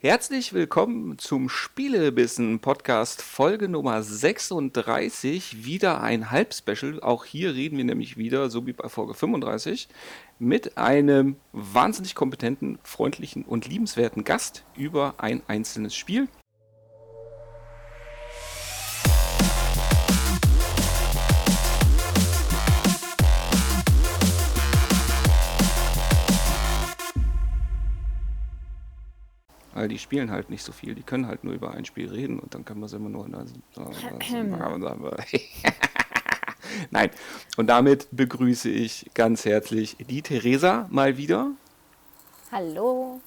Herzlich willkommen zum Spielebissen Podcast Folge Nummer 36. Wieder ein Halbspecial. Auch hier reden wir nämlich wieder, so wie bei Folge 35, mit einem wahnsinnig kompetenten, freundlichen und liebenswerten Gast über ein einzelnes Spiel. Weil die spielen halt nicht so viel. Die können halt nur über ein Spiel reden und dann kann man es immer nur. in Nein. Und damit begrüße ich ganz herzlich die Theresa mal wieder. Hallo.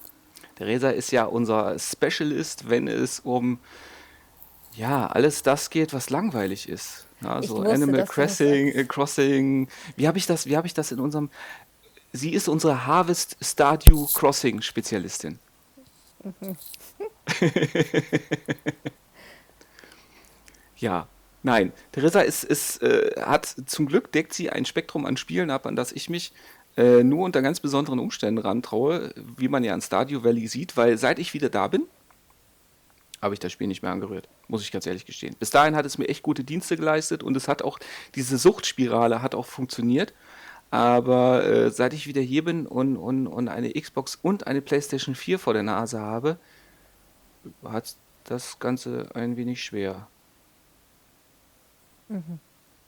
Theresa ist ja unser Specialist, wenn es um ja, alles das geht, was langweilig ist. Ja, so wusste, Animal Crossing, Crossing. Wie habe ich das, wie habe ich das in unserem Sie ist unsere Harvest Stardew Crossing Spezialistin. ja, nein. Theresa ist, ist, äh, hat zum Glück deckt sie ein Spektrum an Spielen ab, an das ich mich äh, nur unter ganz besonderen Umständen rantraue, wie man ja an Stardew Valley sieht, weil seit ich wieder da bin, habe ich das Spiel nicht mehr angerührt, muss ich ganz ehrlich gestehen. Bis dahin hat es mir echt gute Dienste geleistet und es hat auch, diese Suchtspirale hat auch funktioniert. Aber äh, seit ich wieder hier bin und, und, und eine Xbox und eine PlayStation 4 vor der Nase habe, hat das Ganze ein wenig schwer. Mhm.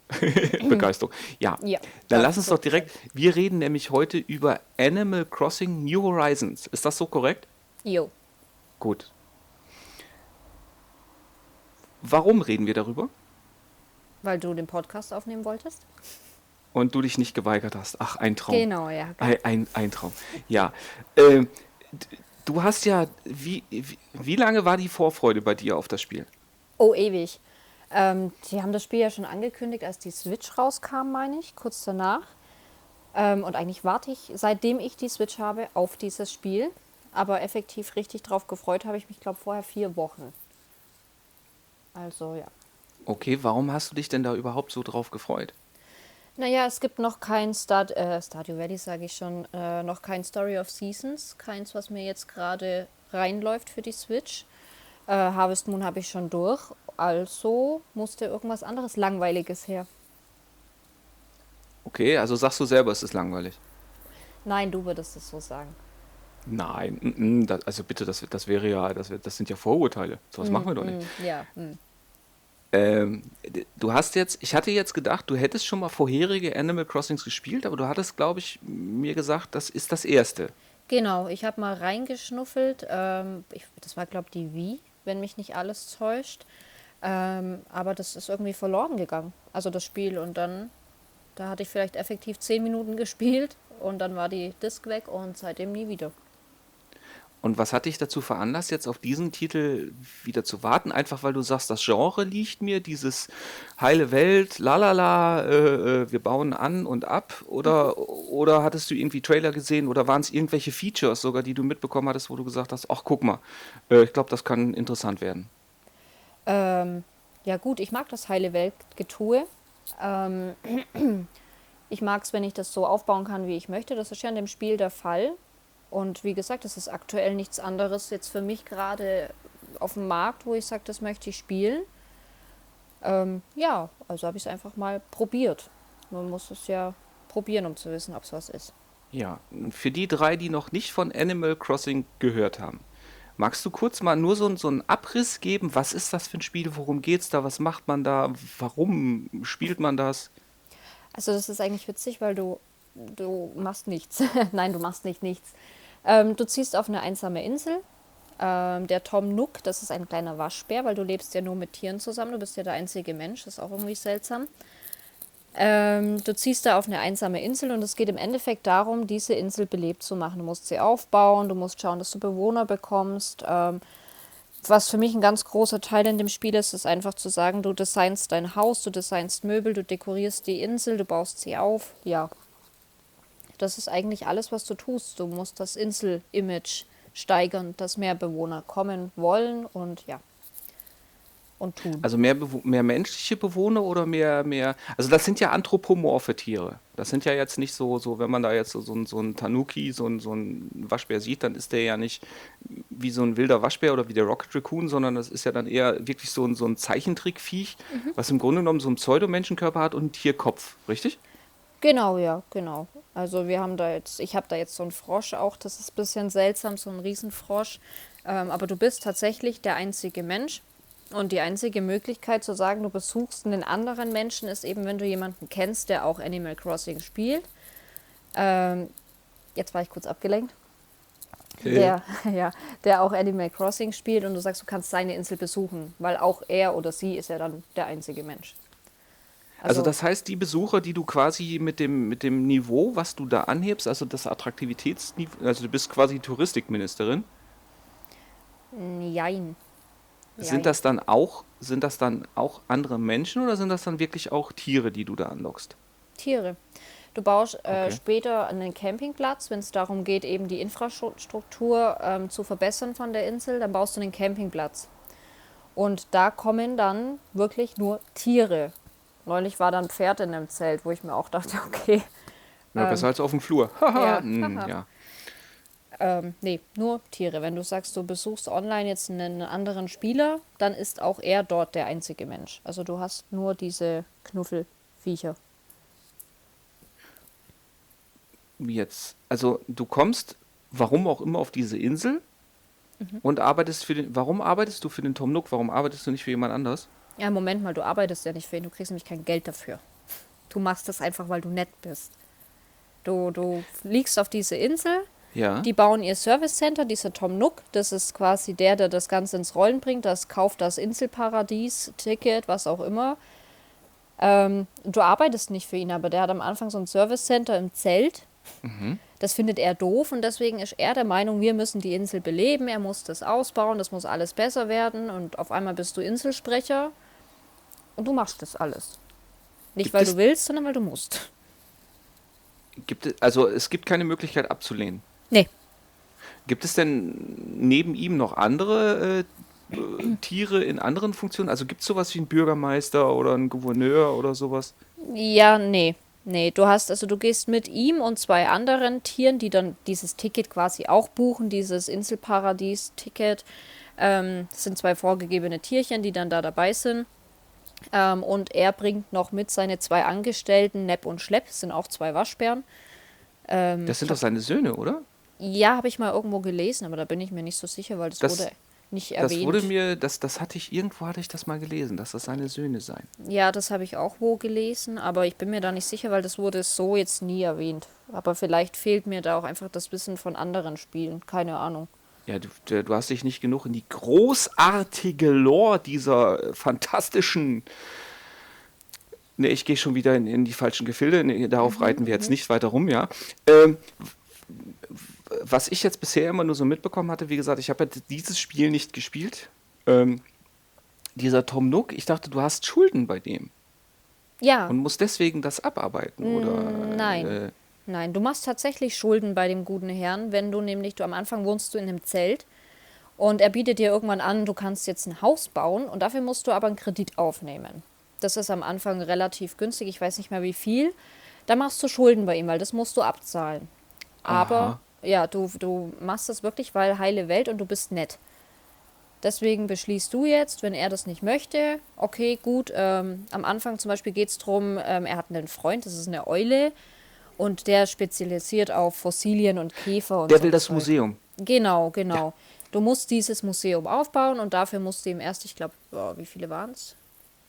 Begeisterung. Ja, ja dann lass uns doch direkt. Wir reden nämlich heute über Animal Crossing New Horizons. Ist das so korrekt? Jo. Gut. Warum reden wir darüber? Weil du den Podcast aufnehmen wolltest? Und du dich nicht geweigert hast. Ach, ein Traum. Genau, ja. Ein, ein, ein Traum. Ja. Äh, du hast ja, wie, wie, wie, lange war die Vorfreude bei dir auf das Spiel? Oh, ewig. Ähm, die haben das Spiel ja schon angekündigt, als die Switch rauskam, meine ich, kurz danach. Ähm, und eigentlich warte ich, seitdem ich die Switch habe, auf dieses Spiel. Aber effektiv richtig drauf gefreut habe ich mich, glaube vorher vier Wochen. Also ja. Okay, warum hast du dich denn da überhaupt so drauf gefreut? Naja, es gibt noch kein Start, äh, Stardew Valley, sage ich schon, äh, noch kein Story of Seasons, keins, was mir jetzt gerade reinläuft für die Switch. Äh, Harvest Moon habe ich schon durch, also musste irgendwas anderes Langweiliges her. Okay, also sagst du selber, es ist langweilig. Nein, du würdest es so sagen. Nein, n -n, das, also bitte, das, das wäre ja, das, das sind ja Vorurteile. So was mm, machen wir doch nicht. Mm, ja. Mm. Ähm, du hast jetzt, ich hatte jetzt gedacht, du hättest schon mal vorherige Animal Crossings gespielt, aber du hattest, glaube ich, mir gesagt, das ist das erste. Genau, ich habe mal reingeschnuffelt. Ähm, ich, das war, glaube ich, die Wii, wenn mich nicht alles täuscht. Ähm, aber das ist irgendwie verloren gegangen, also das Spiel. Und dann, da hatte ich vielleicht effektiv zehn Minuten gespielt und dann war die Disc weg und seitdem nie wieder. Und was hat dich dazu veranlasst, jetzt auf diesen Titel wieder zu warten? Einfach weil du sagst, das Genre liegt mir, dieses heile Welt, lalala, äh, äh, wir bauen an und ab? Oder, oder hattest du irgendwie Trailer gesehen oder waren es irgendwelche Features sogar, die du mitbekommen hattest, wo du gesagt hast, ach guck mal, äh, ich glaube, das kann interessant werden? Ähm, ja gut, ich mag das heile Welt-Getue. Ähm, ich mag es, wenn ich das so aufbauen kann, wie ich möchte. Das ist ja in dem Spiel der Fall. Und wie gesagt, das ist aktuell nichts anderes jetzt für mich gerade auf dem Markt, wo ich sage, das möchte ich spielen. Ähm, ja, also habe ich es einfach mal probiert. Man muss es ja probieren, um zu wissen, ob es was ist. Ja, für die drei, die noch nicht von Animal Crossing gehört haben, magst du kurz mal nur so, so einen Abriss geben? Was ist das für ein Spiel? Worum geht es da? Was macht man da? Warum spielt man das? Also das ist eigentlich witzig, weil du, du machst nichts. Nein, du machst nicht nichts. Ähm, du ziehst auf eine einsame Insel. Ähm, der Tom Nook, das ist ein kleiner Waschbär, weil du lebst ja nur mit Tieren zusammen. Du bist ja der einzige Mensch, das ist auch irgendwie seltsam. Ähm, du ziehst da auf eine einsame Insel und es geht im Endeffekt darum, diese Insel belebt zu machen. Du musst sie aufbauen, du musst schauen, dass du Bewohner bekommst. Ähm, was für mich ein ganz großer Teil in dem Spiel ist, ist einfach zu sagen, du designst dein Haus, du designst Möbel, du dekorierst die Insel, du baust sie auf. Ja, das ist eigentlich alles, was du tust. Du musst das Insel-Image steigern, dass mehr Bewohner kommen wollen und ja. Und tun. Also mehr, mehr menschliche Bewohner oder mehr, mehr. Also das sind ja anthropomorphe Tiere. Das sind ja jetzt nicht so, so wenn man da jetzt so, so, so ein Tanuki, so ein, so ein Waschbär sieht, dann ist der ja nicht wie so ein wilder Waschbär oder wie der Rocket Raccoon, sondern das ist ja dann eher wirklich so ein, so ein Zeichentrickviech, was im Grunde genommen so einen Pseudomenschenkörper hat und einen Tierkopf, richtig? Genau, ja, genau. Also wir haben da jetzt, ich habe da jetzt so einen Frosch auch, das ist ein bisschen seltsam, so ein Riesenfrosch. Ähm, aber du bist tatsächlich der einzige Mensch. Und die einzige Möglichkeit zu sagen, du besuchst einen anderen Menschen, ist eben, wenn du jemanden kennst, der auch Animal Crossing spielt. Ähm, jetzt war ich kurz abgelenkt. Okay. Der, ja, der auch Animal Crossing spielt und du sagst, du kannst seine Insel besuchen, weil auch er oder sie ist ja dann der einzige Mensch. Also das heißt, die Besucher, die du quasi mit dem, mit dem Niveau, was du da anhebst, also das Attraktivitätsniveau, also du bist quasi Touristikministerin, Jein. sind Jein. das dann auch, sind das dann auch andere Menschen oder sind das dann wirklich auch Tiere, die du da anlockst? Tiere. Du baust äh, Okay. später einen Campingplatz, wenn es darum geht, eben die Infrastruktur ähm, zu verbessern von der Insel, dann baust du einen Campingplatz. Und da kommen dann wirklich nur Tiere. Neulich war dann ein Pferd in einem Zelt, wo ich mir auch dachte, okay, Ja, besser als auf dem Flur. Haha, hm, ja. ähm, nee, nur Tiere. Wenn du sagst, du besuchst online jetzt einen anderen Spieler, dann ist auch er dort der einzige Mensch. Also du hast nur diese Knuffelviecher. Jetzt? Also du kommst, warum auch immer, auf diese Insel Mhm. und arbeitest für den. Warum arbeitest du für den Tom Nook? Warum arbeitest du nicht für jemand anders? Ja, Moment mal, du arbeitest ja nicht für ihn, du kriegst nämlich kein Geld dafür. Du machst das einfach, weil du nett bist. Du, du fliegst auf diese Insel, Ja. die bauen ihr Service Center, dieser Tom Nook, das ist quasi der, der das Ganze ins Rollen bringt, das kauft das Inselparadies-Ticket, was auch immer. Ähm, du arbeitest nicht für ihn, aber der hat am Anfang so ein Service Center im Zelt. Das findet er doof und deswegen ist er der Meinung, wir müssen die Insel beleben, er muss das ausbauen, das muss alles besser werden und auf einmal bist du Inselsprecher und du machst das alles. Nicht, Gibt weil du willst, sondern weil du musst. Gibt es, also es gibt keine Möglichkeit abzulehnen. Nee. Gibt es denn neben ihm noch andere äh, äh, Tiere in anderen Funktionen? Also gibt es sowas wie einen Bürgermeister oder einen Gouverneur oder sowas? Ja, nee. Nee, du hast, also du gehst mit ihm und zwei anderen Tieren, die dann dieses Ticket quasi auch buchen, dieses Inselparadies-Ticket. Ähm, das sind zwei vorgegebene Tierchen, die dann da dabei sind. Ähm, und er bringt noch mit seine zwei Angestellten, Nepp und Schlepp, das sind auch zwei Waschbären. Ähm, Das sind doch seine Söhne, oder? ja, habe ich mal irgendwo gelesen, aber da bin ich mir nicht so sicher, weil das, Das- wurde nicht Das erwähnt. wurde mir, das, das hatte ich, irgendwo hatte ich das mal gelesen, dass das seine Söhne seien. Ja, das habe ich auch wo gelesen, aber ich bin mir da nicht sicher, weil das wurde so jetzt nie erwähnt. Aber vielleicht fehlt mir da auch einfach das Wissen von anderen Spielen, keine Ahnung. Ja, du, du hast dich nicht genug in die großartige Lore dieser fantastischen. Ne, ich gehe schon wieder in, in die falschen Gefilde. Nee, darauf reiten wir jetzt nicht weiter rum, ja. Ähm, was ich jetzt bisher immer nur so mitbekommen hatte, wie gesagt, ich habe ja dieses Spiel nicht gespielt. Ähm, dieser Tom Nook, ich dachte, du hast Schulden bei dem Ja, und musst deswegen das abarbeiten, oder? nein. Äh, nein, du machst tatsächlich Schulden bei dem guten Herrn, wenn du nämlich, du am Anfang wohnst du in einem Zelt und er bietet dir irgendwann an, du kannst jetzt ein Haus bauen und dafür musst du aber einen Kredit aufnehmen. Das ist am Anfang relativ günstig, ich weiß nicht mehr wie viel. Da machst du Schulden bei ihm, weil das musst du abzahlen. Aber Aha. ja, du, du machst das wirklich, weil heile Welt und du bist nett. Deswegen beschließt du jetzt, wenn er das nicht möchte, okay, gut, ähm, am Anfang zum Beispiel geht es darum, ähm, er hat einen Freund, das ist eine Eule, und der spezialisiert auf Fossilien und Käfer und der so will das Zeug. Museum. Genau, genau. Du musst dieses Museum aufbauen und dafür musst du ihm erst, ich glaube, wie viele waren es?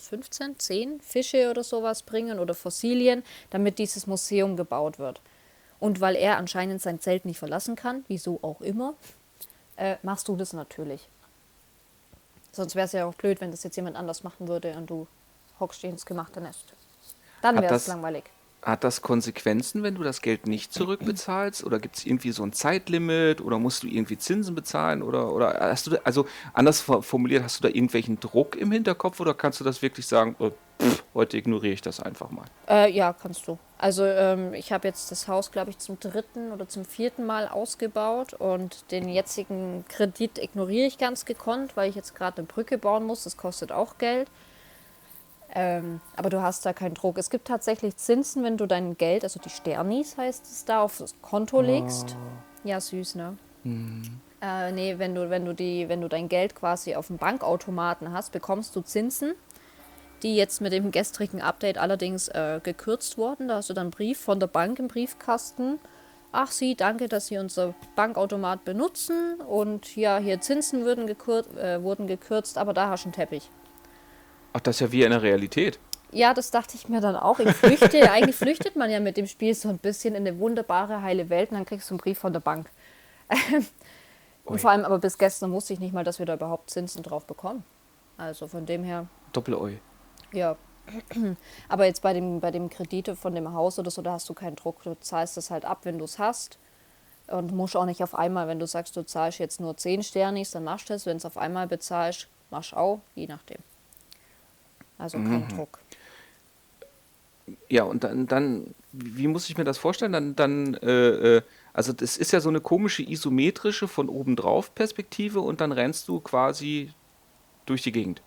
15, 10 Fische oder sowas bringen oder Fossilien, damit dieses Museum gebaut wird. Und weil er anscheinend sein Zelt nicht verlassen kann, wieso auch immer, äh, machst du das natürlich. Sonst wäre es ja auch blöd, wenn das jetzt jemand anders machen würde und du hockst ins gemachte Nest. Dann wäre es langweilig. Hat das Konsequenzen, wenn du das Geld nicht zurückbezahlst? Oder gibt es irgendwie so ein Zeitlimit? Oder musst du irgendwie Zinsen bezahlen? Oder, oder hast du, da, also anders for- formuliert, hast du da irgendwelchen Druck im Hinterkopf? Oder kannst du das wirklich sagen, äh, pff, heute ignoriere ich das einfach mal? Äh, ja, kannst du. Also ähm, ich habe jetzt das Haus, glaube ich, zum dritten oder zum vierten Mal ausgebaut und den jetzigen Kredit ignoriere ich ganz gekonnt, weil ich jetzt gerade eine Brücke bauen muss. Das kostet auch Geld. Ähm, aber du hast da keinen Druck. Es gibt tatsächlich Zinsen, wenn du dein Geld, also die Sternis heißt es da, auf das Konto legst. Ja, süß, ne? Äh, nee, wenn du, wenn, du die, wenn du dein Geld quasi auf dem Bankautomaten hast, bekommst du Zinsen, die jetzt mit dem gestrigen Update allerdings äh, gekürzt wurden. Da hast du dann einen Brief von der Bank im Briefkasten. Ach Sie, danke, dass Sie unser Bankautomat benutzen. Und ja, hier Zinsen würden gekür äh, wurden gekürzt, aber da hast du einen Teppich. Ach, das ist ja wie in der Realität. Ja, das dachte ich mir dann auch. Ich flüchte, eigentlich flüchtet man ja mit dem Spiel so ein bisschen in eine wunderbare, heile Welt und dann kriegst du einen Brief von der Bank. und Ui. vor allem aber bis gestern wusste ich nicht mal, dass wir da überhaupt Zinsen drauf bekommen. Also von dem her, Doppel-Oi. ja. Aber jetzt bei dem, bei dem Kredite von dem Haus oder so, da hast du keinen Druck. Du zahlst das halt ab, wenn du es hast. Und musst auch nicht auf einmal, wenn du sagst, du zahlst jetzt nur 10 Sternis, dann machst du das. Wenn es auf einmal bezahlst, machst du auch, je nachdem. Also kein Druck. Ja, und dann, dann, wie muss ich mir das vorstellen? Dann, dann, äh, äh, also das ist ja so eine komische isometrische von oben drauf Perspektive und dann rennst du quasi durch die Gegend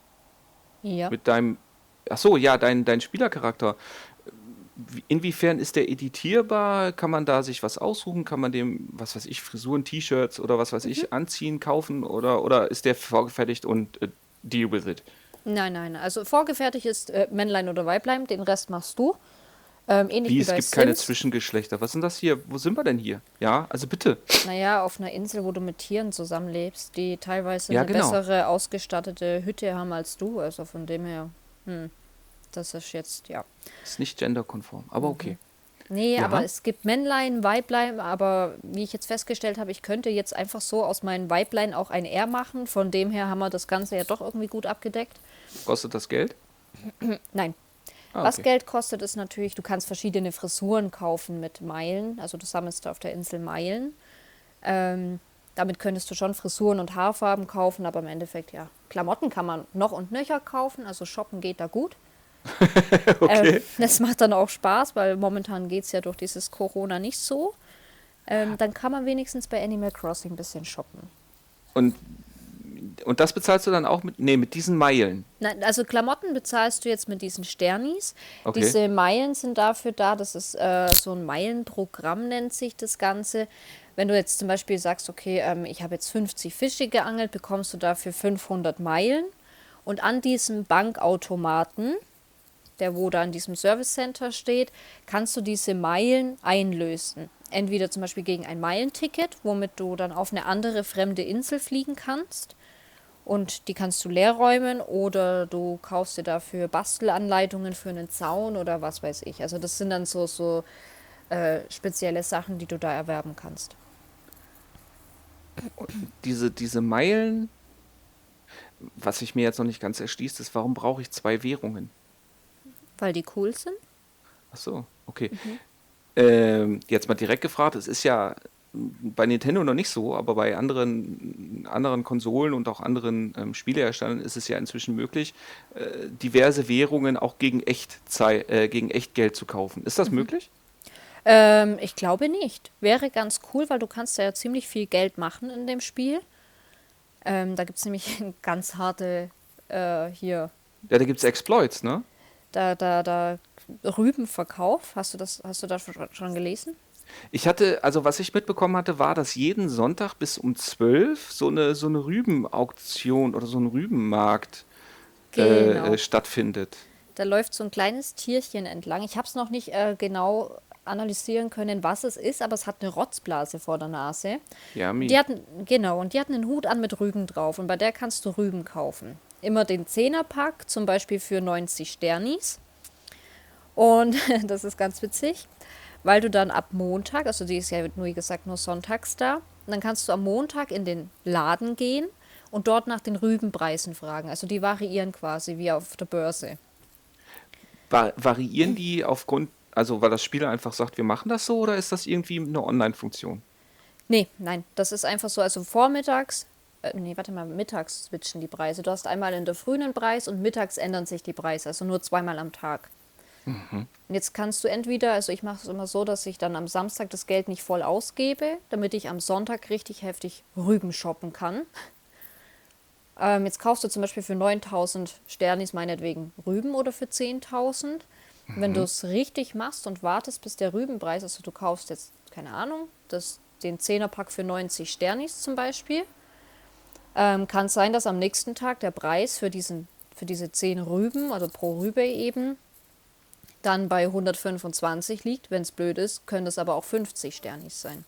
Ja. mit deinem, ach so, ja, dein, dein Spielercharakter. Wie- Inwiefern ist der editierbar? Kann man da sich was aussuchen? Kann man dem, was weiß ich, Frisuren, T-Shirts oder was weiß ich, anziehen, kaufen? Oder, oder ist der vorgefertigt und äh, deal with it? Nein, nein. Also vorgefertigt ist äh, Männlein oder Weiblein, den Rest machst du. Ähm, ähnlich Wie, wie es gibt keine Sims. Zwischengeschlechter. Was sind das hier? Wo sind wir denn hier? Ja, also bitte. Naja, auf einer Insel, wo du mit Tieren zusammenlebst, die teilweise Ja, eine genau. bessere ausgestattete Hütte haben als du. Also von dem her, hm, das ist jetzt, ja. Ist nicht genderkonform, aber okay. Nee, Ja. aber es gibt Männlein, Weiblein, aber wie ich jetzt festgestellt habe, ich könnte jetzt einfach so aus meinen Weiblein auch ein R machen. Von dem her haben wir das Ganze ja doch irgendwie gut abgedeckt. Kostet das Geld? Nein. Ah, Was okay. Geld kostet, ist natürlich, du kannst verschiedene Frisuren kaufen mit Meilen. Also du sammelst auf der Insel Meilen. Ähm, damit könntest du schon Frisuren und Haarfarben kaufen, aber im Endeffekt, ja, Klamotten kann man noch und nöcher kaufen. Also shoppen geht da gut. Okay. Ähm, das macht dann auch Spaß, weil momentan geht es ja durch dieses Corona nicht so. Ähm, dann kann man wenigstens bei Animal Crossing ein bisschen shoppen. Und, und das bezahlst du dann auch mit, nee, mit diesen Meilen. Nein, also Klamotten bezahlst du jetzt mit diesen Sternis. Okay. Diese Meilen sind dafür da, das ist äh, so ein Meilenprogramm, nennt sich das Ganze. Wenn du jetzt zum Beispiel sagst, okay, ähm, ich habe jetzt 50 Fische geangelt, bekommst du dafür 500 Meilen. Und an diesem Bankautomaten, der wo da in diesem Service Center steht, kannst du diese Meilen einlösen. Entweder zum Beispiel gegen ein Meilenticket, womit du dann auf eine andere fremde Insel fliegen kannst. Und die kannst du leer räumen oder du kaufst dir dafür Bastelanleitungen für einen Zaun oder was weiß ich. Also das sind dann so, so äh, spezielle Sachen, die du da erwerben kannst. Diese, diese Meilen, was sich mir jetzt noch nicht ganz erschließt, ist, warum brauche ich zwei Währungen? Weil die cool sind? Ach so, okay. Mhm. Ähm, jetzt mal direkt gefragt, es ist ja bei Nintendo noch nicht so, aber bei anderen, anderen Konsolen und auch anderen ähm, Spieleherstellern ist es ja inzwischen möglich, äh, diverse Währungen auch gegen, Echtzei äh, gegen Echtgeld zu kaufen. Ist Mhm. das möglich? Ähm, ich glaube nicht. Wäre ganz cool, weil du kannst ja ziemlich viel Geld machen in dem Spiel. Ähm, da gibt es nämlich ganz harte äh, hier, Ja, da gibt es Exploits, ne? da, da, da Rübenverkauf. Hast du das, hast du das schon gelesen? Ich hatte, also was ich mitbekommen hatte, war, dass jeden Sonntag bis um 12 so eine, so eine Rübenauktion oder so ein Rübenmarkt äh, Genau. äh, stattfindet. Da läuft so ein kleines Tierchen entlang. Ich habe es noch nicht äh, genau analysieren können, was es ist, aber es hat eine Rotzblase vor der Nase. Ja, mi. Die hatten, genau, und die hatten einen Hut an mit Rüben drauf und bei der kannst du Rüben kaufen. Immer den Zehnerpack, zum Beispiel für 90 Sternis. Und das ist ganz witzig, weil du dann ab Montag, also die ist ja nur wie gesagt nur sonntags da, dann kannst du am Montag in den Laden gehen und dort nach den Rübenpreisen fragen. Also die variieren quasi wie auf der Börse. Va variieren die aufgrund, also weil das Spiel einfach sagt, wir machen das so, oder ist das irgendwie eine Online-Funktion? Nee, nein, das ist einfach so, also vormittags, äh, nee, warte mal, mittags switchen die Preise. Du hast einmal in der Früh einen Preis und mittags ändern sich die Preise, also nur zweimal am Tag. Und jetzt kannst du entweder, also ich mache es immer so, dass ich dann am Samstag das Geld nicht voll ausgebe, damit ich am Sonntag richtig heftig Rüben shoppen kann. Ähm, jetzt kaufst du zum Beispiel für 9000 Sternis meinetwegen Rüben oder für 10.000. Wenn du es richtig machst und wartest, bis der Rübenpreis, also du kaufst jetzt, keine Ahnung, das den Zehnerpack für 90 Sternis zum Beispiel, ähm, kann es sein, dass am nächsten Tag der Preis für, diesen, für diese 10 Rüben, also pro Rübe eben, dann bei 125 liegt. Wenn es blöd ist, können es aber auch 50 Sternis sein.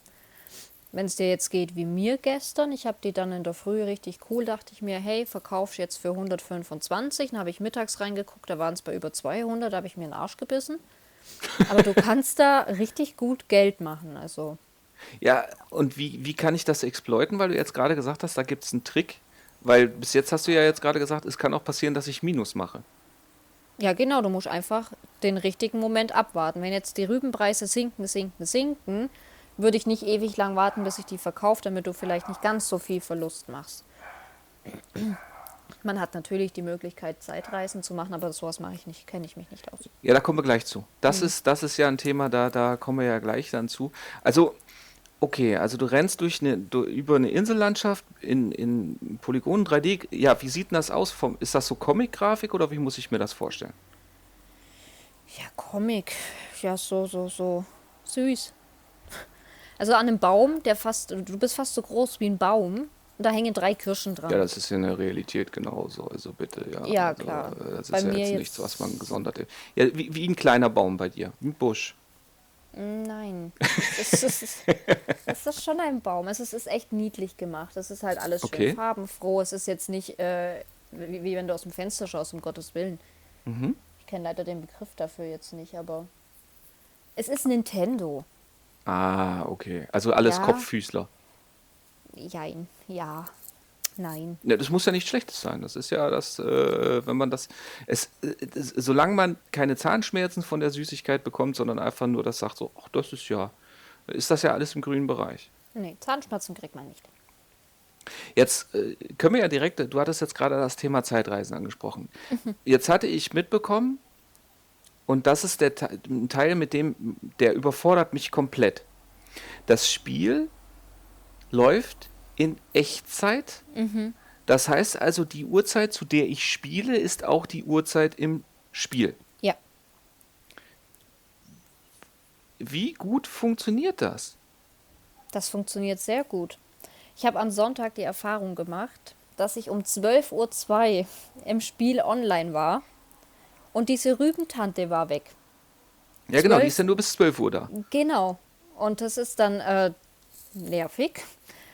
Wenn es dir jetzt geht wie mir gestern, ich habe die dann in der Früh richtig cool, dachte ich mir, hey, verkauf jetzt für 125. Dann habe ich mittags reingeguckt, da waren es bei über 200, da habe ich mir den Arsch gebissen. Aber du kannst da richtig gut Geld machen, also. Ja, und wie, wie kann ich das exploiten, weil du jetzt gerade gesagt hast, da gibt es einen Trick? Weil bis jetzt hast du ja jetzt gerade gesagt, es kann auch passieren, dass ich Minus mache. Ja, genau, du musst einfach den richtigen Moment abwarten. Wenn jetzt die Rübenpreise sinken, sinken, sinken, würde ich nicht ewig lang warten, bis ich die verkaufe, damit du vielleicht nicht ganz so viel Verlust machst. Man hat natürlich die Möglichkeit, Zeitreisen zu machen, aber sowas mache ich nicht, kenne ich mich nicht aus. Ja, da kommen wir gleich zu. Das, mhm. ist, das ist ja ein Thema, da, da kommen wir ja gleich dann zu. Also, okay, also du rennst durch eine, du, über eine Insellandschaft in, in Polygonen 3D. Ja, wie sieht denn das aus? Vom, ist das so Comic-Grafik oder wie muss ich mir das vorstellen? Ja, Comic. Ja, so, so, so süß. Also an einem Baum, der fast, du bist fast so groß wie ein Baum. Und da hängen drei Kirschen dran. Ja, das ist in der Realität genauso. Also bitte, ja. Ja, also, klar. Äh, das ist bei ja jetzt nichts, was man gesondert. Ja, wie, wie ein kleiner Baum bei dir, ein Busch. Nein, es ist, es ist schon ein Baum. Es ist, ist echt niedlich gemacht. Es ist halt alles okay. schön farbenfroh. Es ist jetzt nicht äh, wie, wie, wenn du aus dem Fenster schaust, um Gottes Willen. Mhm. Ich kenne leider den Begriff dafür jetzt nicht, aber es ist Nintendo. Ah, okay. Also alles Ja. Kopffüßler. Jein, ja, nein. Ja, das muss ja nichts Schlechtes sein. Das ist ja das, äh, wenn man das, es, äh, das, solange man keine Zahnschmerzen von der Süßigkeit bekommt, sondern einfach nur das sagt so, ach, das ist ja, ist das ja alles im grünen Bereich. Nee, Zahnschmerzen kriegt man nicht. Jetzt äh, können wir ja direkt, du hattest jetzt gerade das Thema Zeitreisen angesprochen. Mhm. Jetzt hatte ich mitbekommen, und das ist der Teil, mit dem, der überfordert mich komplett. Das Spiel läuft in Echtzeit. Mhm. Das heißt also, die Uhrzeit, zu der ich spiele, ist auch die Uhrzeit im Spiel. Ja. Wie gut funktioniert das? Das funktioniert sehr gut. Ich habe am Sonntag die Erfahrung gemacht, dass ich um 12.02 Uhr im Spiel online war und diese Rübentante war weg. Ja, genau, die ist ja nur bis 12 Uhr da. Genau. Und das ist dann äh, nervig.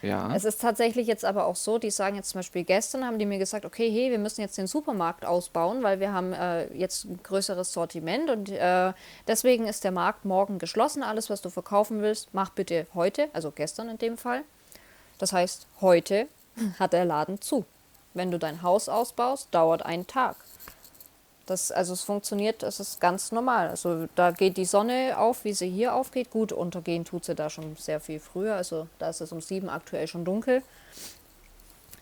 Ja. Es ist tatsächlich jetzt aber auch so, die sagen jetzt zum Beispiel gestern, haben die mir gesagt, okay, hey, wir müssen jetzt den Supermarkt ausbauen, weil wir haben äh, jetzt ein größeres Sortiment und äh, deswegen ist der Markt morgen geschlossen. Alles, was du verkaufen willst, mach bitte heute, also gestern in dem Fall. Das heißt, heute hat der Laden zu. Wenn du dein Haus ausbaust, dauert ein Tag. Das, also es funktioniert, es ist ganz normal. Also da geht die Sonne auf, wie sie hier aufgeht. Gut, untergehen tut sie da schon sehr viel früher. Also da ist es um sieben aktuell schon dunkel.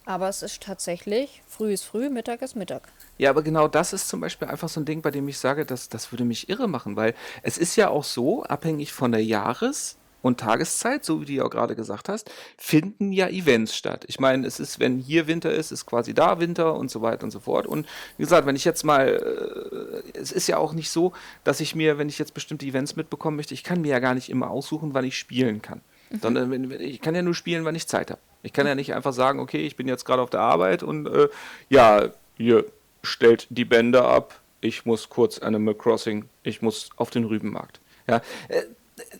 Aber es ist tatsächlich, früh ist früh, Mittag ist Mittag. Ja, aber genau das ist zum Beispiel einfach so ein Ding, bei dem ich sage, dass, das würde mich irre machen, weil es ist ja auch so, abhängig von der Jahres- und Tageszeit, so wie du ja auch gerade gesagt hast, finden ja Events statt. Ich meine, es ist, wenn hier Winter ist, ist quasi da Winter und so weiter und so fort. Und wie gesagt, wenn ich jetzt mal, äh, es ist ja auch nicht so, dass ich mir, wenn ich jetzt bestimmte Events mitbekommen möchte, ich kann mir ja gar nicht immer aussuchen, wann ich spielen kann. Mhm. Sondern ich kann ja nur spielen, wann ich Zeit habe. Ich kann ja nicht einfach sagen, okay, ich bin jetzt gerade auf der Arbeit und äh, ja, hier stellt die Bänder ab, ich muss kurz Animal Crossing, ich muss auf den Rübenmarkt. Ja, äh,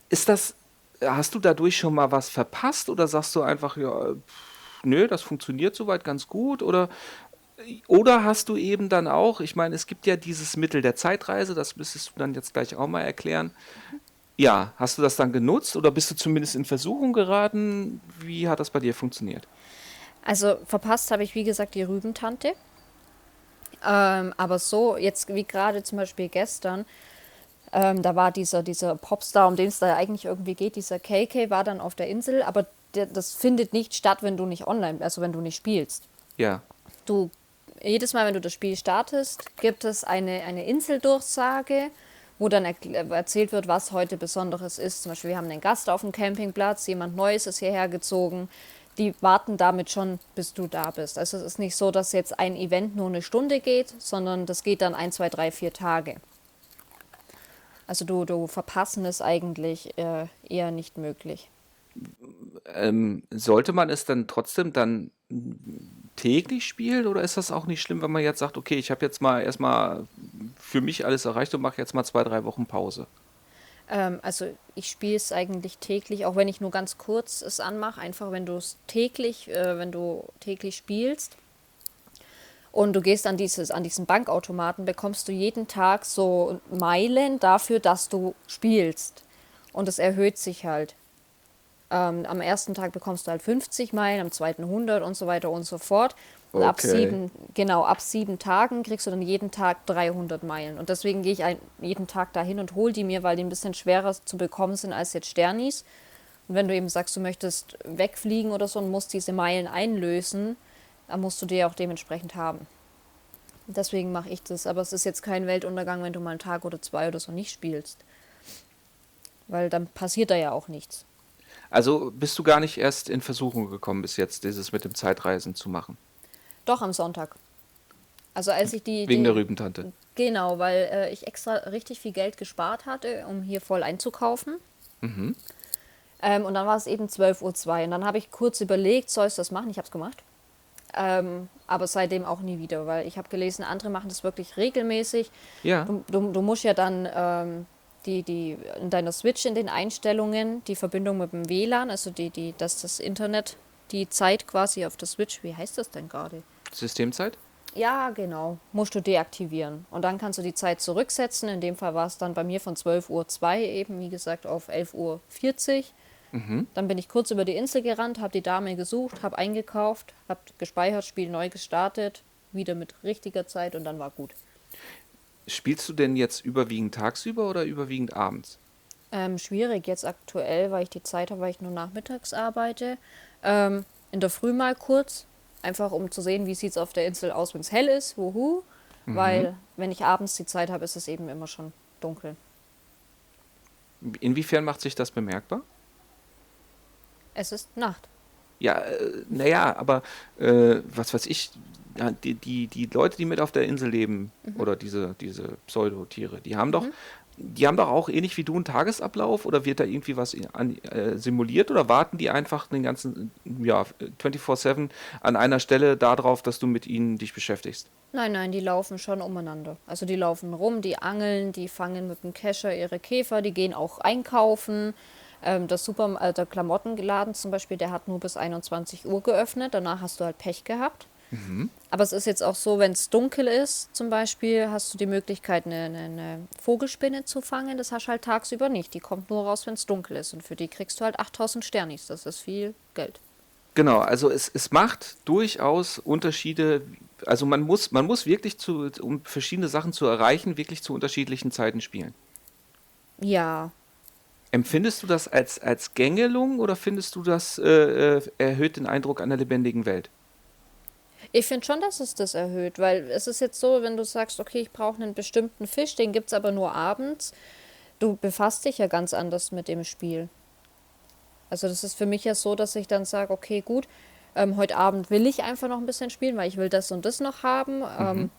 ist das Hast du dadurch schon mal was verpasst oder sagst du einfach, ja, nö, das funktioniert soweit ganz gut oder oder hast du eben dann auch, ich meine, es gibt ja dieses Mittel der Zeitreise, das müsstest du dann jetzt gleich auch mal erklären. Ja, hast du das dann genutzt oder bist du zumindest in Versuchung geraten? Wie hat das bei dir funktioniert? Also verpasst habe ich, wie gesagt, die Rübentante. Ähm, aber so, jetzt wie gerade zum Beispiel gestern, ähm, da war dieser, dieser Popstar, um den es da eigentlich irgendwie geht, dieser KK war dann auf der Insel, aber der, das findet nicht statt, wenn du nicht online, also wenn du nicht spielst. Ja. Du, jedes Mal, wenn du das Spiel startest, gibt es eine, eine Inseldurchsage, wo dann erzählt wird, was heute Besonderes ist. Zum Beispiel, wir haben einen Gast auf dem Campingplatz, jemand Neues ist hierher gezogen. Die warten damit schon, bis du da bist. Also es ist nicht so, dass jetzt ein Event nur eine Stunde geht, sondern das geht dann ein, zwei, drei, vier Tage. Also du, du verpassen ist eigentlich äh, eher nicht möglich. ähm, sollte man es dann trotzdem dann täglich spielen oder ist das auch nicht schlimm, wenn man jetzt sagt, okay, ich habe jetzt mal erstmal für mich alles erreicht und mache jetzt mal zwei, drei Wochen Pause? Ähm, also ich spiele es eigentlich täglich, auch wenn ich nur ganz kurz es anmache, einfach wenn du es täglich, äh, wenn du täglich spielst und du gehst an, dieses, an diesen Bankautomaten, bekommst du jeden Tag so Meilen dafür, dass du spielst. Und es erhöht sich halt. Ähm, am ersten Tag bekommst du halt 50 Meilen, am zweiten 100 und so weiter und so fort. Und ab Okay. sieben, genau, ab sieben Tagen kriegst du dann jeden Tag 300 Meilen. Und deswegen gehe ich ein, jeden Tag dahin und hole die mir, weil die ein bisschen schwerer zu bekommen sind als jetzt Sternis. Und wenn du eben sagst, du möchtest wegfliegen oder so und musst diese Meilen einlösen, dann musst du die auch dementsprechend haben. Deswegen mache ich das. Aber es ist jetzt kein Weltuntergang, wenn du mal einen Tag oder zwei oder so nicht spielst. Weil dann passiert da ja auch nichts. Also bist du gar nicht erst in Versuchung gekommen bis jetzt, dieses mit dem Zeitreisen zu machen? Doch am Sonntag. Also als ich die, Wegen die der Rübentante. Genau, weil äh, ich extra richtig viel Geld gespart hatte, um hier voll einzukaufen. Mhm. Ähm, und dann war es eben 12.02 Uhr. Und dann habe ich kurz überlegt, soll ich das machen? Ich habe es gemacht. Ähm, aber seitdem auch nie wieder, weil ich habe gelesen, andere machen das wirklich regelmäßig. Ja. Du, du, du musst ja dann ähm, die, die, in deiner Switch in den Einstellungen die Verbindung mit dem WLAN, also die, die, dass das Internet die Zeit quasi auf der Switch, wie heißt das denn gerade? Systemzeit? Ja, genau. Musst du deaktivieren. Und dann kannst du die Zeit zurücksetzen. In dem Fall war es dann bei mir von 12.02 Uhr eben, wie gesagt, auf 11.40 Uhr. Dann bin ich kurz über die Insel gerannt, habe die Dame gesucht, habe eingekauft, habe gespeichert, Spiel neu gestartet, wieder mit richtiger Zeit und dann war gut. Spielst du denn jetzt überwiegend tagsüber oder überwiegend abends? Ähm, schwierig jetzt aktuell, weil ich die Zeit habe, weil ich nur nachmittags arbeite. Ähm, in der Früh mal kurz, einfach um zu sehen, wie sieht es auf der Insel aus, wenn es hell ist, wuhu. Weil wenn ich abends die Zeit habe, ist es eben immer schon dunkel. Inwiefern macht sich das bemerkbar? Es ist Nacht. Ja, äh, naja, aber äh, was weiß ich, die, die, die Leute, die mit auf der Insel leben, oder diese, diese Pseudotiere, die haben doch, die haben doch auch ähnlich wie du einen Tagesablauf oder wird da irgendwie was an, äh, simuliert oder warten die einfach den ganzen, ja, 24-7 an einer Stelle darauf, dass du mit ihnen dich beschäftigst? Nein, nein, die laufen schon umeinander. Also die laufen rum, die angeln, die fangen mit dem Kescher ihre Käfer, die gehen auch einkaufen. Ähm, das Super äh, der Klamottenladen zum Beispiel, der hat nur bis 21 Uhr geöffnet. Danach hast du halt Pech gehabt. Aber es ist jetzt auch so, wenn es dunkel ist, zum Beispiel, hast du die Möglichkeit, eine, eine, eine Vogelspinne zu fangen. Das hast du halt tagsüber nicht. Die kommt nur raus, wenn es dunkel ist. Und für die kriegst du halt 8000 Sternis. Das ist viel Geld. Genau, also es, es macht durchaus Unterschiede. Also man muss, man muss wirklich zu, um verschiedene Sachen zu erreichen, wirklich zu unterschiedlichen Zeiten spielen. Ja, Empfindest du das als, als Gängelung oder findest du das äh, äh, erhöht den Eindruck einer lebendigen Welt? Ich finde schon, dass es das erhöht, weil es ist jetzt so, wenn du sagst, okay, ich brauche einen bestimmten Fisch, den gibt es aber nur abends, du befasst dich ja ganz anders mit dem Spiel. Also das ist für mich ja so, dass ich dann sage, okay, gut, ähm, heute Abend will ich einfach noch ein bisschen spielen, weil ich will das und das noch haben. Ähm,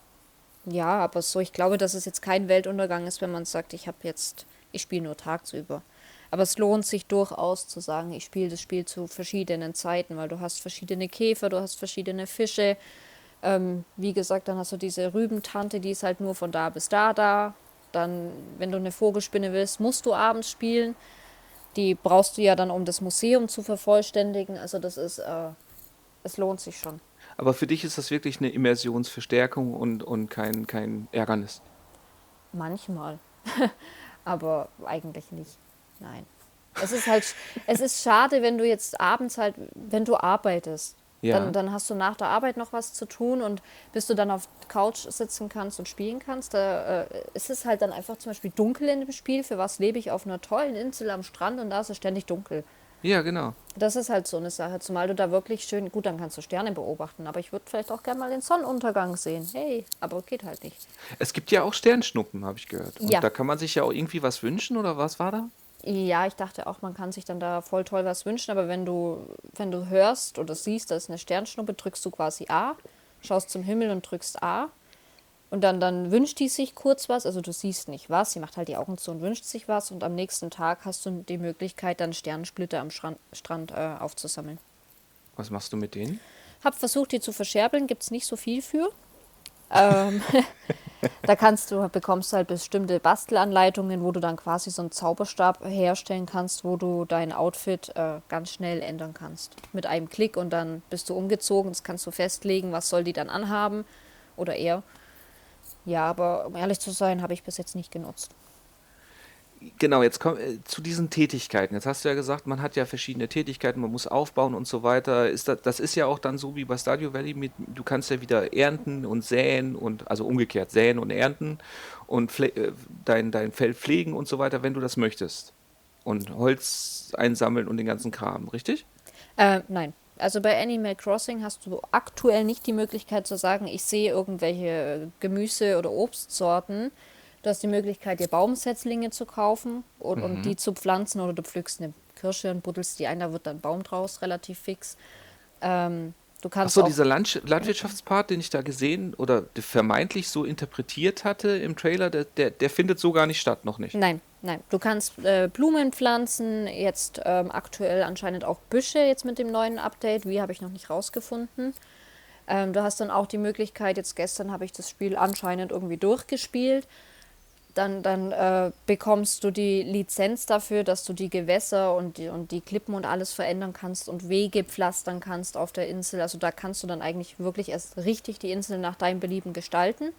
ja, aber so, ich glaube, dass es jetzt kein Weltuntergang ist, wenn man sagt, ich habe jetzt, ich spiele nur tagsüber. Aber es lohnt sich durchaus zu sagen, ich spiele das Spiel zu verschiedenen Zeiten, weil du hast verschiedene Käfer, du hast verschiedene Fische. Ähm, wie gesagt, dann hast du diese Rübentante, die ist halt nur von da bis da da. Dann, wenn du eine Vogelspinne willst, musst du abends spielen. Die brauchst du ja dann, um das Museum zu vervollständigen. Also das ist, äh, es lohnt sich schon. Aber für dich ist das wirklich eine Immersionsverstärkung und, und kein, kein Ärgernis. Manchmal. Aber eigentlich nicht. Nein. Es ist halt, es ist schade, wenn du jetzt abends halt, wenn du arbeitest, Ja. dann, dann hast du nach der Arbeit noch was zu tun und bis du dann auf Couch sitzen kannst und spielen kannst, da äh, ist es halt dann einfach zum Beispiel dunkel in dem Spiel. Für was lebe ich auf einer tollen Insel am Strand und da ist es ständig dunkel. Ja, genau. Das ist halt so eine Sache, zumal du da wirklich schön, gut, dann kannst du Sterne beobachten, aber ich würde vielleicht auch gerne mal den Sonnenuntergang sehen. Hey, aber geht halt nicht. Es gibt ja auch Sternschnuppen, habe ich gehört. Und Ja. da kann man sich ja auch irgendwie was wünschen oder was war da? Ja, ich dachte auch, man kann sich dann da voll toll was wünschen, aber wenn du, wenn du hörst oder siehst, da ist eine Sternschnuppe, drückst du quasi A, schaust zum Himmel und drückst A. Und dann, dann wünscht die sich kurz was, also du siehst nicht was, sie macht halt die Augen zu und wünscht sich was und am nächsten Tag hast du die Möglichkeit, dann Sternensplitter am Strand, Strand äh, aufzusammeln. Was machst du mit denen? Hab versucht, die zu verscherbeln, gibt es nicht so viel für. Ähm, da kannst du, bekommst halt bestimmte Bastelanleitungen, wo du dann quasi so einen Zauberstab herstellen kannst, wo du dein Outfit äh, ganz schnell ändern kannst. Mit einem Klick und dann bist du umgezogen, das kannst du festlegen, was soll die dann anhaben oder er. Ja, aber um ehrlich zu sein, habe ich bis jetzt nicht genutzt. Genau, jetzt komm, äh, zu diesen Tätigkeiten. Jetzt hast du ja gesagt, man hat ja verschiedene Tätigkeiten, man muss aufbauen und so weiter. Ist das, das ist ja auch dann so wie bei Stadio Valley, mit, du kannst ja wieder ernten und säen und also umgekehrt säen und ernten und äh, dein, dein Feld pflegen und so weiter, wenn du das möchtest. Und Holz einsammeln und den ganzen Kram, richtig? Äh, nein. Also bei Animal Crossing hast du aktuell nicht die Möglichkeit zu sagen, ich sehe irgendwelche Gemüse- oder Obstsorten. Du hast die Möglichkeit, dir Baumsetzlinge zu kaufen und, und die zu pflanzen oder du pflückst eine Kirsche und buddelst die ein, da wird dann Baum draus, relativ fix. Ähm, du kannst Achso, auch, dieser Landsch Landwirtschaftspart, den ich da gesehen oder vermeintlich so interpretiert hatte im Trailer, der, der, der findet so gar nicht statt, noch nicht. Nein, nein. Du kannst äh, Blumen pflanzen, jetzt ähm, aktuell anscheinend auch Büsche jetzt mit dem neuen Update. Wie habe ich noch nicht rausgefunden. Ähm, du hast dann auch die Möglichkeit, jetzt gestern habe ich das Spiel anscheinend irgendwie durchgespielt. Dann, dann äh, bekommst du die Lizenz dafür, dass du die Gewässer und die, und die Klippen und alles verändern kannst und Wege pflastern kannst auf der Insel. Also da kannst du dann eigentlich wirklich erst richtig die Insel nach deinem Belieben gestalten.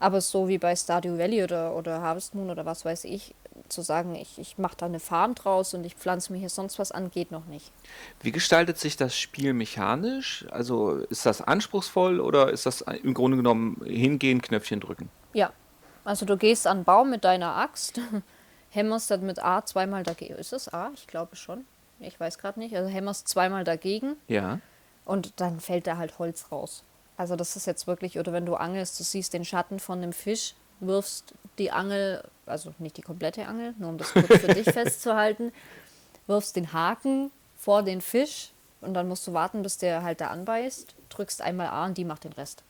Aber so wie bei Stardew Valley oder, oder Harvest Moon oder was weiß ich, zu sagen, ich, ich mache da eine Farm draus und ich pflanze mir hier sonst was an, geht noch nicht. Wie gestaltet sich das Spiel mechanisch? Also ist das anspruchsvoll oder ist das im Grunde genommen hingehen, Knöpfchen drücken? Ja, also du gehst an den Baum mit deiner Axt, hämmerst dann mit A zweimal dagegen. Ist es A? Ich glaube schon. Ich weiß gerade nicht. Also hämmerst zweimal dagegen Ja. und dann fällt da halt Holz raus. Also das ist jetzt wirklich, oder wenn du angelst, du siehst den Schatten von dem Fisch, wirfst die Angel, also nicht die komplette Angel, nur um das kurz für dich festzuhalten, wirfst den Haken vor den Fisch und dann musst du warten, bis der halt da anbeißt, drückst einmal A und die macht den Rest.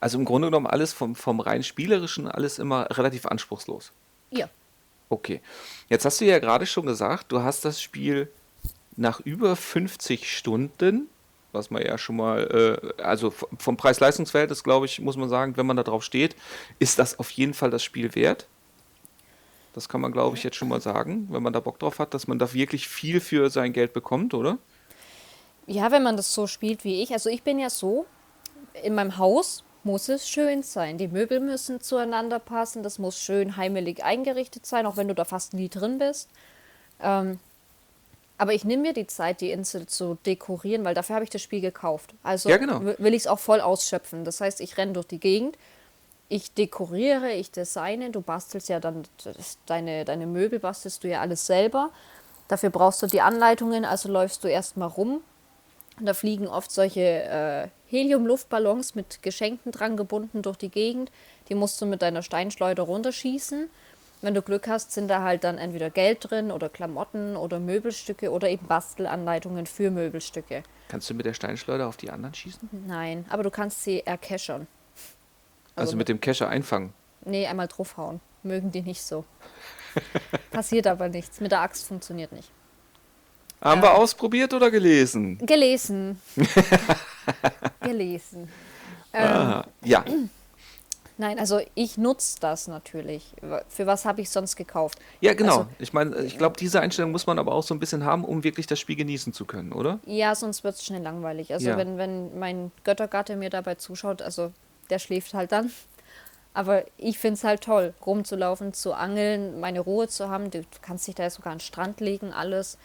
Also im Grunde genommen alles vom, vom rein spielerischen, alles immer relativ anspruchslos. Ja. Okay. Jetzt hast du ja gerade schon gesagt, du hast das Spiel nach über 50 Stunden, was man ja schon mal, äh, also vom Preis-Leistungs-Verhältnis, glaube ich, muss man sagen, wenn man da drauf steht, ist das auf jeden Fall das Spiel wert. Das kann man, glaube ich, jetzt schon mal sagen, wenn man da Bock drauf hat, dass man da wirklich viel für sein Geld bekommt, oder? Ja, wenn man das so spielt wie ich. Also ich bin ja so, in meinem Haus muss es schön sein. Die Möbel müssen zueinander passen. Das muss schön heimelig eingerichtet sein, auch wenn du da fast nie drin bist. Ähm, aber ich nehme mir die Zeit, die Insel zu dekorieren, weil dafür habe ich das Spiel gekauft. Also Ja, genau. will ich es auch voll ausschöpfen. Das heißt, ich renne durch die Gegend, ich dekoriere, ich designe. Du bastelst ja dann deine, deine Möbel, bastelst du ja alles selber. Dafür brauchst du die Anleitungen, also läufst du erstmal rum. Und da fliegen oft solche äh, Helium-Luftballons mit Geschenken dran gebunden durch die Gegend. Die musst du mit deiner Steinschleuder runterschießen. Wenn du Glück hast, sind da halt dann entweder Geld drin oder Klamotten oder Möbelstücke oder eben Bastelanleitungen für Möbelstücke. Kannst du mit der Steinschleuder auf die anderen schießen? Nein, aber du kannst sie erkeschern. Also mit dem Kescher einfangen. Nee, einmal draufhauen. Mögen die nicht so. Passiert aber nichts. Mit der Axt funktioniert nicht. Haben wir ausprobiert oder gelesen? Gelesen. Gelesen. Ähm, Ah, ja, Nein, also ich nutze das natürlich. Für was habe ich sonst gekauft? ja, genau. Also, ich meine, ich glaube, diese Einstellung muss man aber auch so ein bisschen haben, um wirklich das Spiel genießen zu können, oder? ja, sonst wird es schnell langweilig. Also Ja. wenn, wenn mein Göttergatte mir dabei zuschaut, also der schläft halt dann. Aber ich finde es halt toll, rumzulaufen, zu angeln, meine Ruhe zu haben. Du kannst dich da sogar an den Strand legen, alles.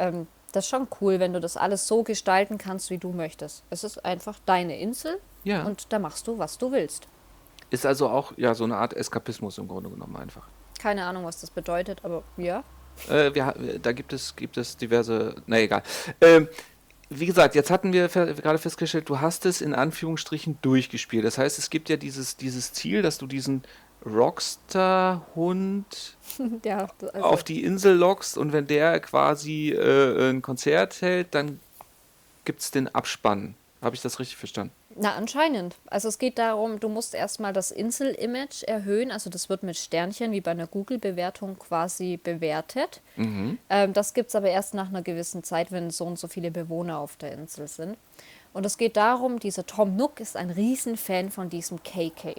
Ähm, das ist schon cool, wenn du das alles so gestalten kannst, wie du möchtest. Es ist einfach deine Insel Ja. und da machst du, was du willst. Ist also auch ja so eine Art Eskapismus im Grunde genommen einfach. Keine Ahnung, was das bedeutet, aber ja. Äh, wir, ha- da gibt es, gibt es diverse, na egal. Ähm, wie gesagt, jetzt hatten wir gerade festgestellt, du hast es in Anführungsstrichen durchgespielt. Das heißt, es gibt ja dieses, dieses Ziel, dass du diesen Rockstar-Hund ja also, auf die Insel lockst und wenn der quasi äh, ein Konzert hält, dann gibt es den Abspann. Habe ich das richtig verstanden? Na, anscheinend. Also es geht darum, du musst erstmal das Insel-Image erhöhen. Also das wird mit Sternchen wie bei einer Google-Bewertung quasi bewertet. Ähm, das gibt es aber erst nach einer gewissen Zeit, wenn so und so viele Bewohner auf der Insel sind. Und es geht darum, dieser Tom Nook ist ein Riesenfan von diesem KK.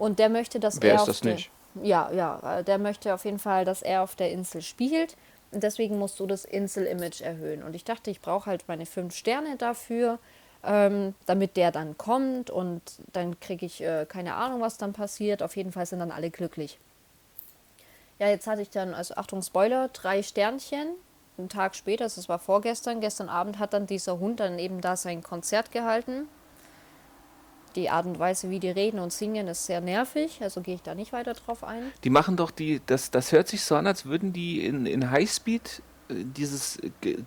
Und der möchte, dass Wer er ist auf das der, nicht? Ja, ja, äh, der möchte auf jeden Fall, dass er auf der Insel spielt. Und deswegen musst du das Insel-Image erhöhen. Und ich dachte, ich brauche halt meine fünf Sterne dafür, ähm, damit der dann kommt. Und dann kriege ich äh, keine Ahnung, was dann passiert. Auf jeden Fall sind dann alle glücklich. Ja, jetzt hatte ich dann, also Achtung, Spoiler, drei Sternchen. Einen Tag später, also es war vorgestern, gestern Abend hat dann dieser Hund dann eben da sein Konzert gehalten. Die Art und Weise, wie die reden und singen, ist sehr nervig, also gehe ich da nicht weiter drauf ein. Die machen doch die, das, das hört sich so an, als würden die in, in Highspeed äh, dieses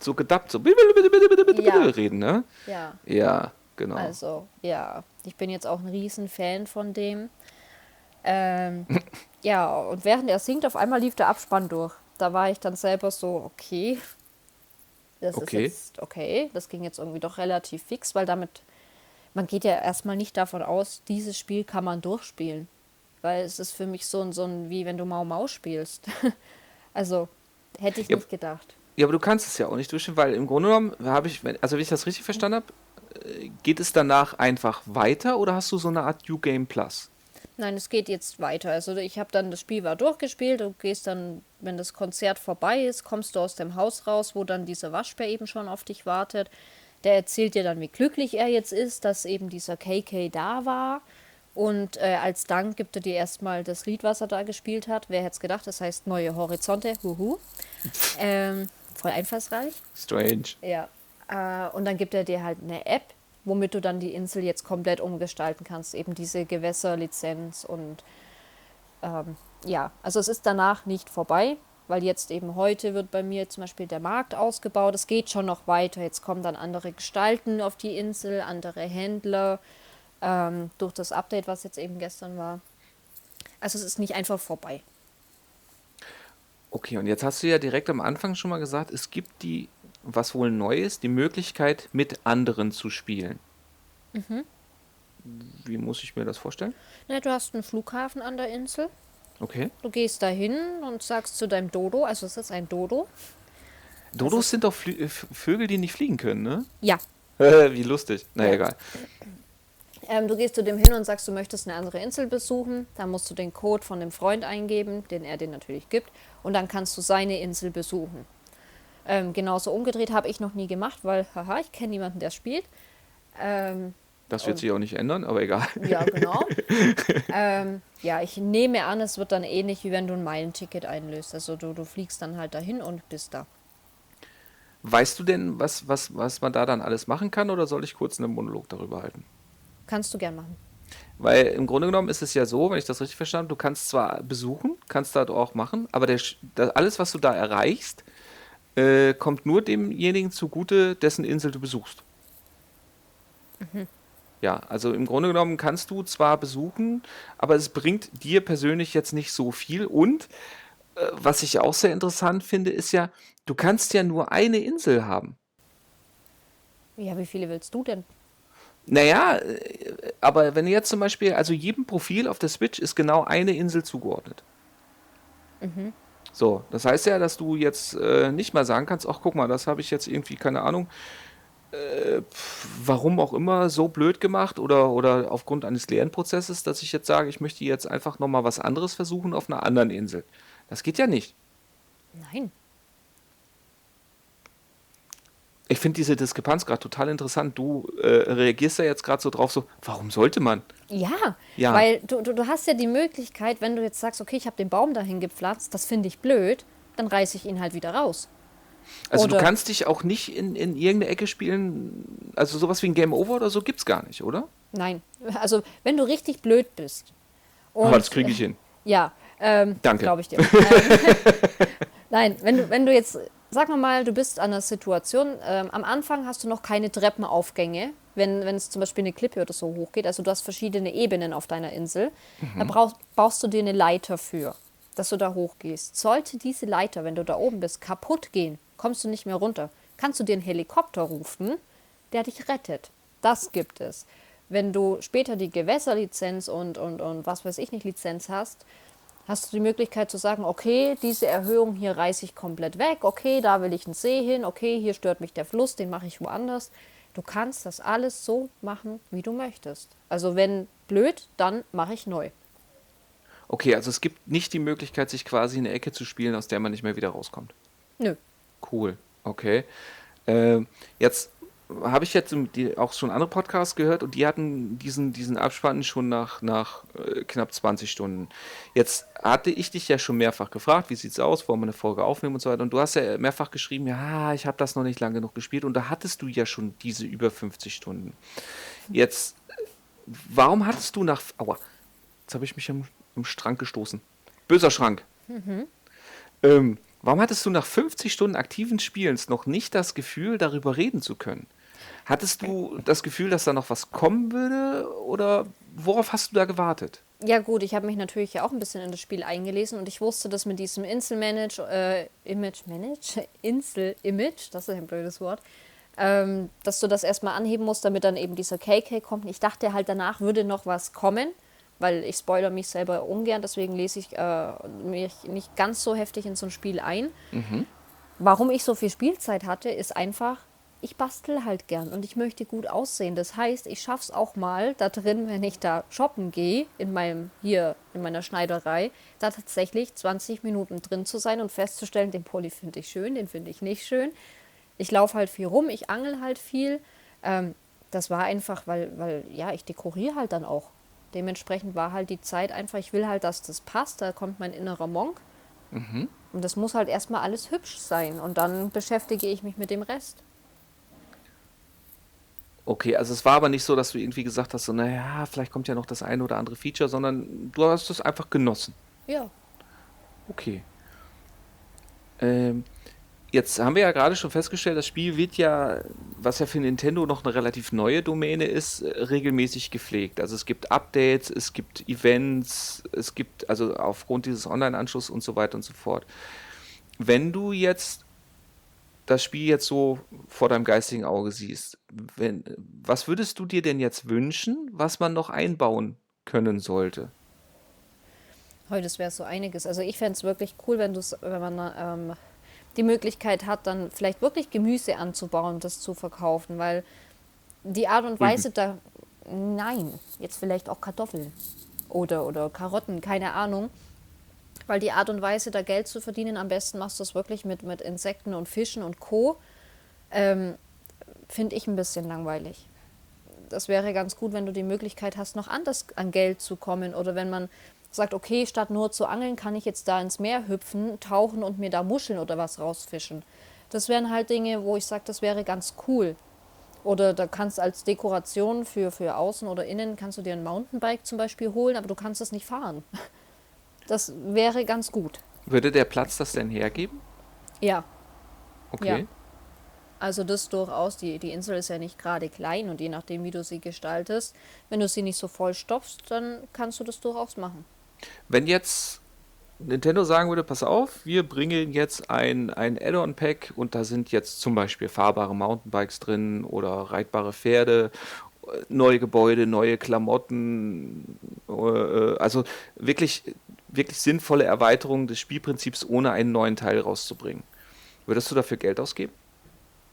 so gedubbt, so Ja. reden, ne? Ja, Ja, genau. also, ja, ich bin jetzt auch ein riesen Fan von dem. Ähm, ja, und während er singt, auf einmal lief der Abspann durch. Da war ich dann selber so, okay, das Okay. ist jetzt okay. Das ging jetzt irgendwie doch relativ fix, weil damit, man geht ja erstmal nicht davon aus, dieses Spiel kann man durchspielen. Weil es ist für mich so ein, so ein wie wenn du Mau Mau spielst. also, hätte ich Ja. nicht gedacht. Ja, aber du kannst es ja auch nicht durchführen, weil im Grunde genommen habe ich, wenn- also wenn ich das richtig verstanden habe, äh, geht es danach einfach weiter oder hast du so eine Art New Game Plus? Nein, es geht jetzt weiter. Also ich habe dann, das Spiel war durchgespielt, du gehst dann, wenn das Konzert vorbei ist, kommst du aus dem Haus raus, wo dann dieser Waschbär eben schon auf dich wartet. Der erzählt dir dann, wie glücklich er jetzt ist, dass eben dieser KK da war. Und äh, als Dank gibt er dir erstmal das Lied, was er da gespielt hat. Wer hätte es gedacht? Das heißt Neue Horizonte. Huhu. ähm, voll einfallsreich. Strange. Ja. Äh, und dann gibt er dir halt eine App, womit du dann die Insel jetzt komplett umgestalten kannst. Eben diese Gewässerlizenz und ähm, ja, also es ist danach nicht vorbei, weil jetzt eben heute wird bei mir zum Beispiel der Markt ausgebaut. Es geht schon noch weiter. Jetzt kommen dann andere Gestalten auf die Insel, andere Händler ähm, durch das Update, was jetzt eben gestern war. Also es ist nicht einfach vorbei. Okay, und jetzt hast du ja direkt am Anfang schon mal gesagt, es gibt die, was wohl neu ist, die Möglichkeit, mit anderen zu spielen. Wie muss ich mir das vorstellen? Ne, du hast einen Flughafen an der Insel. Okay. Du gehst dahin und sagst zu deinem Dodo, also es ist ein Dodo. Dodos sind doch Flü äh, Vögel, die nicht fliegen können, ne? Ja. Wie lustig. Na Ja. egal. Ähm, du gehst zu dem hin und sagst, du möchtest eine andere Insel besuchen. Dann musst du den Code von dem Freund eingeben, den er dir natürlich gibt. Und dann kannst du seine Insel besuchen. Ähm, genauso umgedreht habe ich noch nie gemacht, weil, haha, ich kenne niemanden, der spielt. Ähm, Das wird Und- sich auch nicht ändern, aber egal. ja, genau. ähm, ja, ich nehme an, es wird dann ähnlich, wie wenn du ein Meilenticket einlöst. Also du, du fliegst dann halt dahin und bist da. Weißt du denn, was, was, was man da dann alles machen kann oder soll ich kurz einen Monolog darüber halten? Kannst du gern machen. Weil im Grunde genommen ist es ja so, wenn ich das richtig verstanden habe, du kannst zwar besuchen, kannst da auch machen, aber der, da, alles, was du da erreichst, äh, kommt nur demjenigen zugute, dessen Insel du besuchst. Ja, also im Grunde genommen kannst du zwar besuchen, aber es bringt dir persönlich jetzt nicht so viel. Und äh, was ich auch sehr interessant finde, ist ja, du kannst ja nur eine Insel haben. Ja, wie viele willst du denn? Naja, äh, aber wenn du jetzt zum Beispiel, also jedem Profil auf der Switch ist genau eine Insel zugeordnet. So, das heißt ja, dass du jetzt äh, nicht mal sagen kannst, ach guck mal, das habe ich jetzt irgendwie, keine Ahnung, äh, warum auch immer so blöd gemacht oder, oder aufgrund eines Lernprozesses, dass ich jetzt sage, ich möchte jetzt einfach nochmal was anderes versuchen auf einer anderen Insel. Das geht ja nicht. Nein. Ich finde diese Diskrepanz gerade total interessant. Du äh, reagierst da jetzt gerade so drauf, so, warum sollte man? Ja, Ja. weil du, du, du hast ja die Möglichkeit, wenn du jetzt sagst, okay, ich habe den Baum dahin gepflanzt, das finde ich blöd, dann reiße ich ihn halt wieder raus. Also du Oder- kannst dich auch nicht in, in irgendeine Ecke spielen, also sowas wie ein Game Over oder so gibt's gar nicht, oder? Nein, also wenn du richtig blöd bist. Und, Aber das kriege ich hin. Ja, ähm, Danke. glaube ich dir. Nein, wenn du, wenn du jetzt, sag mal mal, du bist an einer Situation, ähm, am Anfang hast du noch keine Treppenaufgänge, wenn, wenn es zum Beispiel eine Klippe oder so hochgeht. Also du hast verschiedene Ebenen auf deiner Insel. Da brauchst, baust du dir eine Leiter für, dass du da hochgehst. Sollte diese Leiter, wenn du da oben bist, kaputt gehen, kommst du nicht mehr runter, kannst du dir einen Helikopter rufen, der dich rettet. Das gibt es. Wenn du später die Gewässerlizenz und, und, und was weiß ich nicht Lizenz hast, hast du die Möglichkeit zu sagen, okay, diese Erhöhung hier reiße ich komplett weg, okay, da will ich einen See hin, okay, hier stört mich der Fluss, den mache ich woanders. Du kannst das alles so machen, wie du möchtest. Also wenn blöd, dann mache ich neu. Okay, also es gibt nicht die Möglichkeit, sich quasi in eine Ecke zu spielen, aus der man nicht mehr wieder rauskommt. Nö. Cool, okay. Äh, jetzt habe ich jetzt auch schon andere Podcasts gehört und die hatten diesen, diesen Abspann schon nach, nach äh, knapp 20 Stunden. Jetzt hatte ich dich ja schon mehrfach gefragt, wie sieht es aus, wollen wir eine Folge aufnehmen und so weiter. Und du hast ja mehrfach geschrieben, ja, ich habe das noch nicht lange genug gespielt und da hattest du ja schon diese über 50 Stunden. Jetzt, warum hattest du nach. Aua, jetzt habe ich mich im, im Schrank gestoßen. Böser Schrank. Mhm. Ähm, Warum hattest du nach 50 Stunden aktiven Spielens noch nicht das Gefühl, darüber reden zu können? Hattest du das Gefühl, dass da noch was kommen würde oder worauf hast du da gewartet? Ja gut, ich habe mich natürlich auch ein bisschen in das Spiel eingelesen und ich wusste, dass mit diesem Insel-Manage, äh, Image-Manage, Insel-Image, das ist ein blödes Wort, ähm, dass du das erstmal anheben musst, damit dann eben dieser KK kommt. Ich dachte halt, danach würde noch was kommen weil ich spoilere mich selber ungern, deswegen lese ich äh, mich nicht ganz so heftig in so ein Spiel ein. Mhm. Warum ich so viel Spielzeit hatte, ist einfach, ich bastel halt gern und ich möchte gut aussehen. Das heißt, ich schaffe es auch mal da drin, wenn ich da shoppen gehe, in meinem, hier in meiner Schneiderei, da tatsächlich 20 Minuten drin zu sein und festzustellen, den Pulli finde ich schön, den finde ich nicht schön. Ich laufe halt viel rum, ich angel halt viel. Ähm, das war einfach, weil, weil, ja, ich dekoriere halt dann auch. Dementsprechend war halt die Zeit einfach, ich will halt, dass das passt, da kommt mein innerer Monk. Mhm. Und das muss halt erstmal alles hübsch sein und dann beschäftige ich mich mit dem Rest. Okay, also es war aber nicht so, dass du irgendwie gesagt hast, so, naja, vielleicht kommt ja noch das eine oder andere Feature, sondern du hast es einfach genossen. Ja. Okay. Ähm, Jetzt haben wir ja gerade schon festgestellt, das Spiel wird ja, was ja für Nintendo noch eine relativ neue Domäne ist, regelmäßig gepflegt. Also es gibt Updates, es gibt Events, es gibt, also aufgrund dieses Online-Anschlusses und so weiter und so fort. Wenn du jetzt das Spiel jetzt so vor deinem geistigen Auge siehst, wenn, was würdest du dir denn jetzt wünschen, was man noch einbauen können sollte? Heute wäre so einiges. Also ich fände es wirklich cool, wenn du wenn man ähm, die Möglichkeit hat, dann vielleicht wirklich Gemüse anzubauen und das zu verkaufen, weil die Art und Weise mhm. da, nein, jetzt vielleicht auch Kartoffeln oder, oder Karotten, keine Ahnung, weil die Art und Weise, da Geld zu verdienen, am besten machst du es wirklich mit, mit Insekten und Fischen und Co., ähm, finde ich ein bisschen langweilig. Das wäre ganz gut, wenn du die Möglichkeit hast, noch anders an Geld zu kommen oder wenn man sagt, okay, statt nur zu angeln, kann ich jetzt da ins Meer hüpfen, tauchen und mir da Muscheln oder was rausfischen. Das wären halt Dinge, wo ich sage, das wäre ganz cool. Oder da kannst als Dekoration für, für außen oder innen, kannst du dir ein Mountainbike zum Beispiel holen, aber du kannst es nicht fahren. Das wäre ganz gut. Würde der Platz das denn hergeben? Ja. Okay. Ja. Also das durchaus, die, die Insel ist ja nicht gerade klein und je nachdem, wie du sie gestaltest, wenn du sie nicht so voll stopfst, dann kannst du das durchaus machen. Wenn jetzt Nintendo sagen würde, pass auf, wir bringen jetzt ein, ein Add-on-Pack und da sind jetzt zum Beispiel fahrbare Mountainbikes drin oder reitbare Pferde, neue Gebäude, neue Klamotten, äh, also wirklich, wirklich sinnvolle Erweiterungen des Spielprinzips, ohne einen neuen Teil rauszubringen. Würdest du dafür Geld ausgeben?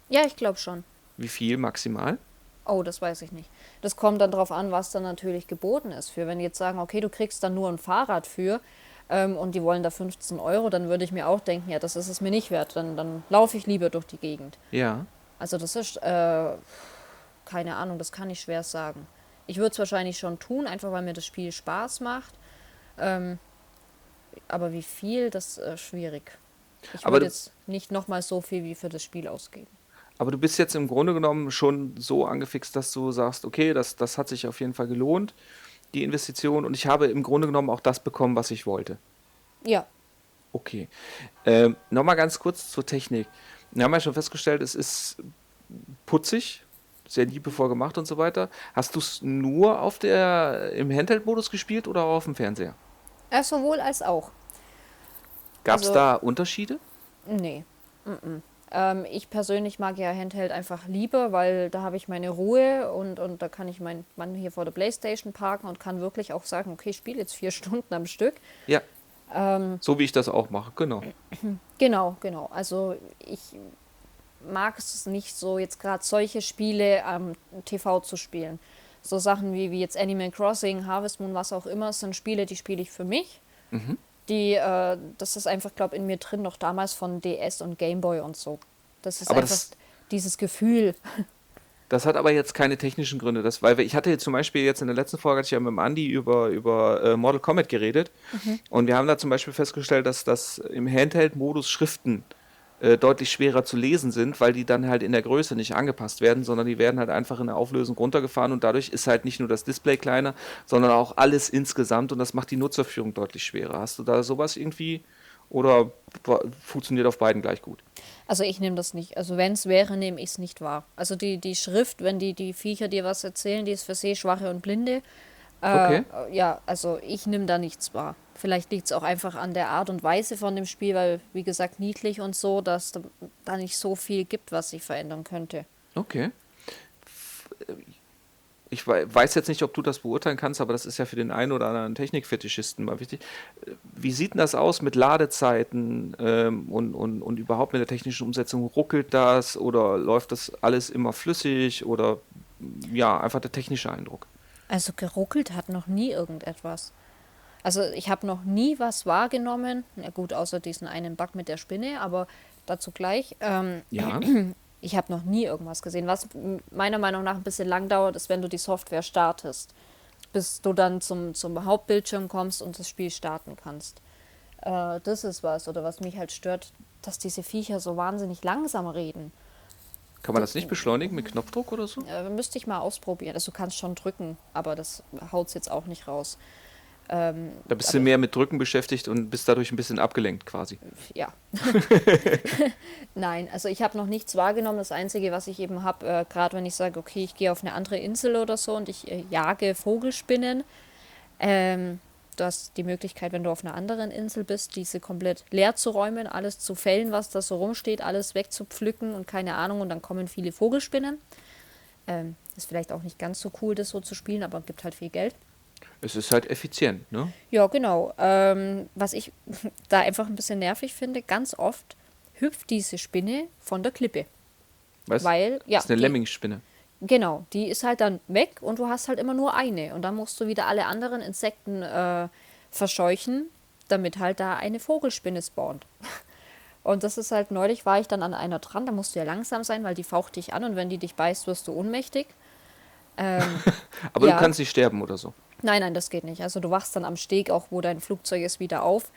Ja, ich glaube schon. Wie viel maximal? Oh, das weiß ich nicht. Das kommt dann darauf an, was dann natürlich geboten ist. Für wenn die jetzt sagen, okay, du kriegst dann nur ein Fahrrad für ähm, und die wollen da 15 Euro, dann würde ich mir auch denken, ja, das ist es mir nicht wert. Dann, dann laufe ich lieber durch die Gegend. Ja. Also das ist, äh, keine Ahnung, das kann ich schwer sagen. Ich würde es wahrscheinlich schon tun, einfach weil mir das Spiel Spaß macht. Ähm, aber wie viel, das ist äh, schwierig. Ich würde jetzt nicht nochmal so viel wie für das Spiel ausgeben. Aber du bist jetzt im Grunde genommen schon so angefixt, dass du sagst, okay, das, das hat sich auf jeden Fall gelohnt, die Investition. Und ich habe im Grunde genommen auch das bekommen, was ich wollte. Ja. Okay. Ähm, Nochmal ganz kurz zur Technik. Wir haben ja schon festgestellt, es ist putzig, sehr liebevoll gemacht und so weiter. Hast du es nur auf der, im Handheld-Modus gespielt oder auch auf dem Fernseher? Ja, sowohl als auch. Gab es also, da Unterschiede? Nee. Mm -mm. Ähm, ich persönlich mag ja Handheld einfach lieber, weil da habe ich meine Ruhe und, und da kann ich meinen Mann hier vor der Playstation parken und kann wirklich auch sagen, okay, ich spiele jetzt vier Stunden am Stück. Ja. Ähm, so wie ich das auch mache, genau. Genau, genau. Also ich mag es nicht so, jetzt gerade solche Spiele am TV zu spielen. So Sachen wie, wie jetzt Animal Crossing, Harvest Moon, was auch immer, sind Spiele, die spiele ich für mich. Mhm. Die, äh, das ist einfach, glaube ich, in mir drin, noch damals von DS und Gameboy und so. Das ist aber einfach das, dieses Gefühl. Das hat aber jetzt keine technischen Gründe. Das, weil ich hatte jetzt zum Beispiel jetzt in der letzten Folge hatte ich ja mit dem Andi über, über äh, Model Comet geredet. Mhm. Und wir haben da zum Beispiel festgestellt, dass das im Handheld-Modus Schriften äh, deutlich schwerer zu lesen sind, weil die dann halt in der Größe nicht angepasst werden, sondern die werden halt einfach in der Auflösung runtergefahren und dadurch ist halt nicht nur das Display kleiner, sondern auch alles insgesamt und das macht die Nutzerführung deutlich schwerer. Hast du da sowas irgendwie oder funktioniert auf beiden gleich gut? Also ich nehme das nicht. Also wenn es wäre, nehme ich es nicht wahr. Also die, die Schrift, wenn die, die Viecher dir was erzählen, die ist für Sehschwache und Blinde. Äh, okay. Ja, also ich nehme da nichts wahr. Vielleicht liegt es auch einfach an der Art und Weise von dem Spiel, weil, wie gesagt, niedlich und so, dass da nicht so viel gibt, was sich verändern könnte. Okay. Ich weiß jetzt nicht, ob du das beurteilen kannst, aber das ist ja für den einen oder anderen Technikfetischisten mal wichtig. Wie sieht denn das aus mit Ladezeiten ähm, und, und, und überhaupt mit der technischen Umsetzung? Ruckelt das oder läuft das alles immer flüssig oder ja, einfach der technische Eindruck? Also geruckelt hat noch nie irgendetwas. Also ich habe noch nie was wahrgenommen, na gut, außer diesen einen Bug mit der Spinne, aber dazu gleich. Ähm, ja. Ich habe noch nie irgendwas gesehen. Was meiner Meinung nach ein bisschen lang dauert, ist, wenn du die Software startest, bis du dann zum, zum Hauptbildschirm kommst und das Spiel starten kannst. Äh, das ist was, oder was mich halt stört, dass diese Viecher so wahnsinnig langsam reden. Kann man das nicht beschleunigen mit Knopfdruck oder so? Äh, müsste ich mal ausprobieren. Also du kannst schon drücken, aber das haut es jetzt auch nicht raus. Ähm, da bist du mehr mit Drücken beschäftigt und bist dadurch ein bisschen abgelenkt quasi. Ja. Nein, also ich habe noch nichts wahrgenommen. Das Einzige, was ich eben habe, äh, gerade wenn ich sage, okay, ich gehe auf eine andere Insel oder so und ich äh, jage Vogelspinnen, ähm, du hast die Möglichkeit, wenn du auf einer anderen Insel bist, diese komplett leer zu räumen, alles zu fällen, was da so rumsteht, alles wegzupflücken und keine Ahnung und dann kommen viele Vogelspinnen. Ähm, ist vielleicht auch nicht ganz so cool, das so zu spielen, aber gibt halt viel Geld. Es ist halt effizient, ne? Ja, genau. Ähm, was ich da einfach ein bisschen nervig finde, ganz oft hüpft diese Spinne von der Klippe. Was? Weil, ja. Das ist eine Lemmingsspinne. Genau, die ist halt dann weg und du hast halt immer nur eine. Und dann musst du wieder alle anderen Insekten äh, verscheuchen, damit halt da eine Vogelspinne spawnt. Und das ist halt, neulich war ich dann an einer dran, da musst du ja langsam sein, weil die faucht dich an und wenn die dich beißt, wirst du ohnmächtig. Ähm, Aber ja. du kannst nicht sterben oder so. Nein, nein, das geht nicht. Also du wachst dann am Steg, auch wo dein Flugzeug ist, wieder auf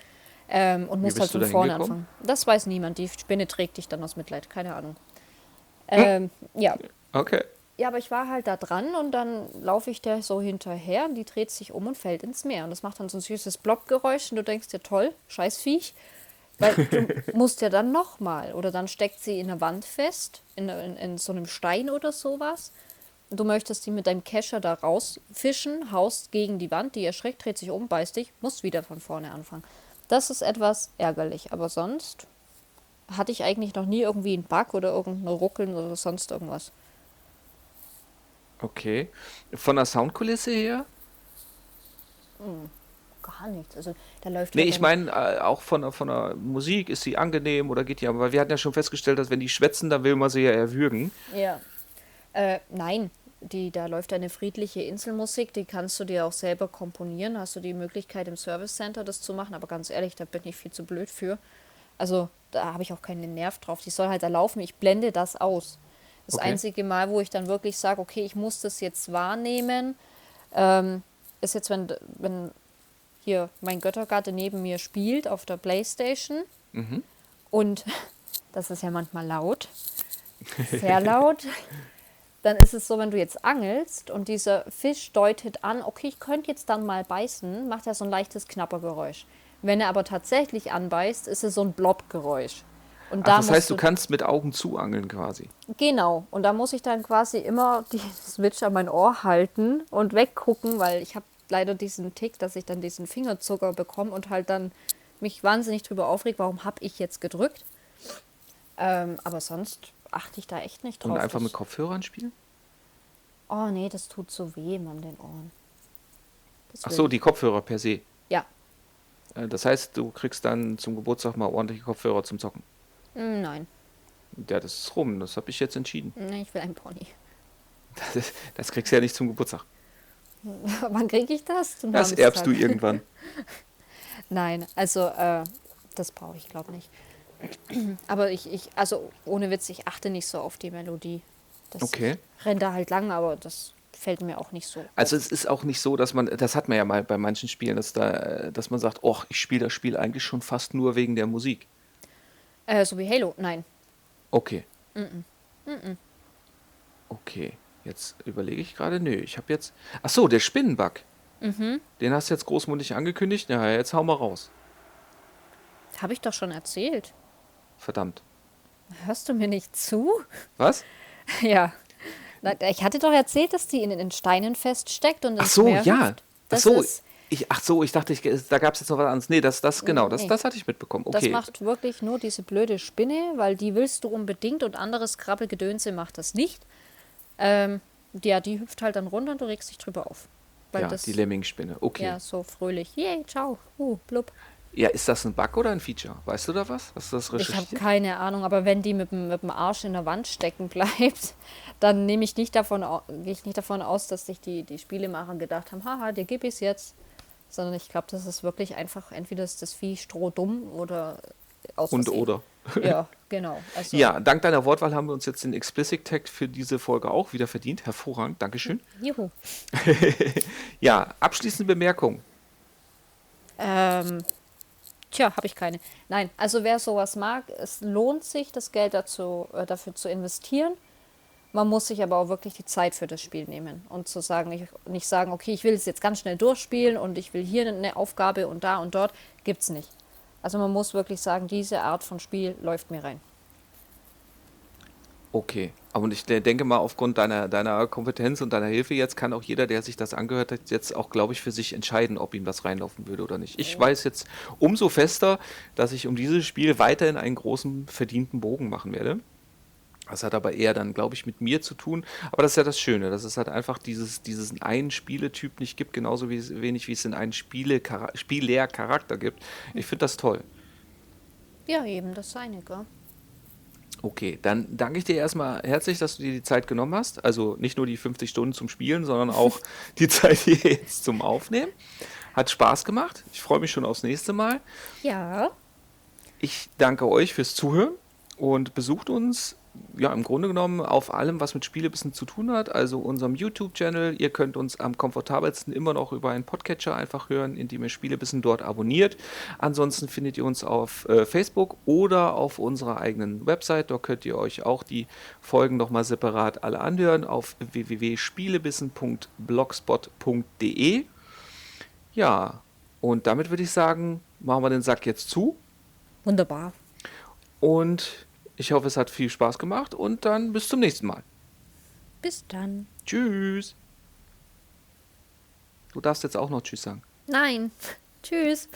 ähm, und musst halt von vorne anfangen. Das weiß niemand. Die Spinne trägt dich dann aus Mitleid. Keine Ahnung. Ähm, hm. Ja. Okay. Ja, aber ich war halt da dran und dann laufe ich der so hinterher und die dreht sich um und fällt ins Meer. Und das macht dann so ein süßes Blockgeräusch und du denkst dir, toll, scheiß Viech. Weil du musst ja dann nochmal. Oder dann steckt sie in der Wand fest, in, in, in so einem Stein oder sowas. Du möchtest die mit deinem Kescher da rausfischen, haust gegen die Wand, die erschreckt, dreht sich um, beißt dich, musst wieder von vorne anfangen. Das ist etwas ärgerlich, aber sonst hatte ich eigentlich noch nie irgendwie einen Bug oder irgendein Ruckeln oder sonst irgendwas. Okay. Von der Soundkulisse her? Hm, gar nichts. Also da läuft. Nee, ich meine, äh, auch von der, von der Musik ist sie angenehm oder geht die, aber wir hatten ja schon festgestellt, dass wenn die schwätzen, dann will man sie ja erwürgen. Ja. Äh, nein, die, da läuft eine friedliche Inselmusik, die kannst du dir auch selber komponieren. Hast du die Möglichkeit im Service Center das zu machen, aber ganz ehrlich, da bin ich viel zu blöd für. Also da habe ich auch keinen Nerv drauf. Die soll halt da laufen, ich blende das aus. Das okay. einzige Mal, wo ich dann wirklich sage, okay, ich muss das jetzt wahrnehmen, ähm, ist jetzt, wenn, wenn hier mein Göttergatte neben mir spielt auf der Playstation. Mhm. Und das ist ja manchmal laut. Sehr laut dann ist es so, wenn du jetzt angelst und dieser Fisch deutet an, okay, ich könnte jetzt dann mal beißen, macht er so ein leichtes Knappergeräusch. Wenn er aber tatsächlich anbeißt, ist es so ein Blobgeräusch. Und Ach, das heißt, du, du kannst mit Augen zu angeln quasi. Genau. Und da muss ich dann quasi immer die Switch an mein Ohr halten und weggucken, weil ich habe leider diesen Tick, dass ich dann diesen Fingerzucker bekomme und halt dann mich wahnsinnig drüber aufregt, warum habe ich jetzt gedrückt. Ähm, aber sonst achte ich da echt nicht drauf. Und einfach Das- mit Kopfhörern spielen? Oh nee, das tut so weh an den Ohren. Das Ach so, ich- die Kopfhörer per se. Ja. Äh, Das heißt, du kriegst dann zum Geburtstag mal ordentliche Kopfhörer zum Zocken. Mm, Nein, Ja, das ist rum. Das habe ich jetzt entschieden. nee, ich will einen Pony. Das, das kriegst du ja nicht zum Geburtstag. Wann kriege ich das? Zum Das erbst du irgendwann. Nein, also äh, das brauche ich glaube nicht. Aber ich, ich, also ohne Witz, ich achte nicht so auf die Melodie. Das Okay. rennt da halt lang, aber das fällt mir auch nicht so. Also auf. es ist auch nicht so, dass man, das hat man ja mal bei manchen Spielen, dass da, dass man sagt, oh, ich spiele das Spiel eigentlich schon fast nur wegen der Musik. Äh, so wie Halo, nein. Okay. Okay, jetzt überlege ich gerade, nö, ich habe jetzt, ach so, der Spinnenbug. Mhm. Den hast du jetzt großmundig angekündigt. Ja, jetzt hau mal raus. Habe ich doch schon erzählt. Verdammt. Hörst du mir nicht zu? Was? Ja. Ich hatte doch erzählt, dass die in den Steinen feststeckt und Ach so, Meer ja. hüpft. Ach Das so, ich, ach so, ich dachte, ich, da gab es jetzt noch was anderes. Nee, das, das, genau, das, Nee. das hatte ich mitbekommen. das Okay. macht wirklich nur diese blöde Spinne, weil die willst du unbedingt und anderes Krabbelgedönse macht das nicht. Ähm, ja, die hüpft halt dann runter und du regst dich drüber auf. Ja, das, die Lemmingspinne. Okay. ja, so fröhlich. Yay, ciao. Uh, blub. Ja, ist das ein Bug oder ein Feature? Weißt du da was? Hast du das Ich habe recherchiert? keine Ahnung, aber wenn die mit dem, mit dem Arsch in der Wand stecken bleibt, dann nehme ich nicht davon, gehe ich nicht davon aus, dass sich die, die Spielemacher gedacht haben, haha, dir gib ich's jetzt. Sondern ich glaube, das ist wirklich einfach, entweder ist das Vieh strohdumm oder aus Und Versehen. oder. Ja, genau. Also, Ja, dank deiner Wortwahl haben wir uns jetzt den Explicit Tag für diese Folge auch wieder verdient. Hervorragend, Dankeschön. Juhu. Ja, abschließende Bemerkung. Ähm, tja, habe ich keine. Nein, also wer sowas mag, es lohnt sich, das Geld dazu, äh, dafür zu investieren. Man muss sich aber auch wirklich die Zeit für das Spiel nehmen und zu sagen, ich, nicht sagen, okay, ich will es jetzt ganz schnell durchspielen und ich will hier eine Aufgabe und da und dort, gibt's nicht. Also man muss wirklich sagen, diese Art von Spiel läuft mir rein. Okay. Aber ich de- denke mal, aufgrund deiner, deiner Kompetenz und deiner Hilfe jetzt kann auch jeder, der sich das angehört hat, jetzt auch, glaube ich, für sich entscheiden, ob ihm das reinlaufen würde oder nicht. Ich weiß jetzt umso fester, dass ich um dieses Spiel weiterhin einen großen verdienten Bogen machen werde. Das hat aber eher dann, glaube ich, mit mir zu tun. Aber das ist ja das Schöne, dass es halt einfach dieses, dieses einen Spieletyp nicht gibt, genauso wie es, wenig wie es in einen Spiele gibt. Ich finde das toll. Ja, eben, das seine, gell? Okay, dann danke ich dir erstmal herzlich, dass du dir die Zeit genommen hast. Also nicht nur die 50 Stunden zum Spielen, sondern auch die Zeit hier jetzt zum Aufnehmen. Hat Spaß gemacht. Ich freue mich schon aufs nächste Mal. Ja. Ich danke euch fürs Zuhören und besucht uns ja im Grunde genommen auf allem, was mit Spielebissen zu tun hat. Also unserem YouTube-Channel. Ihr könnt uns am komfortabelsten immer noch über einen Podcatcher einfach hören, indem ihr Spielebissen dort abonniert. Ansonsten findet ihr uns auf äh, Facebook oder auf unserer eigenen Website. Dort könnt ihr euch auch die Folgen nochmal separat alle anhören auf www.spielebissen.blogspot.de. Ja, und damit würde ich sagen, machen wir den Sack jetzt zu. Wunderbar. Und ich hoffe, es hat viel Spaß gemacht und dann bis zum nächsten Mal. Bis dann. Tschüss. Du darfst jetzt auch noch Tschüss sagen. Nein. Tschüss.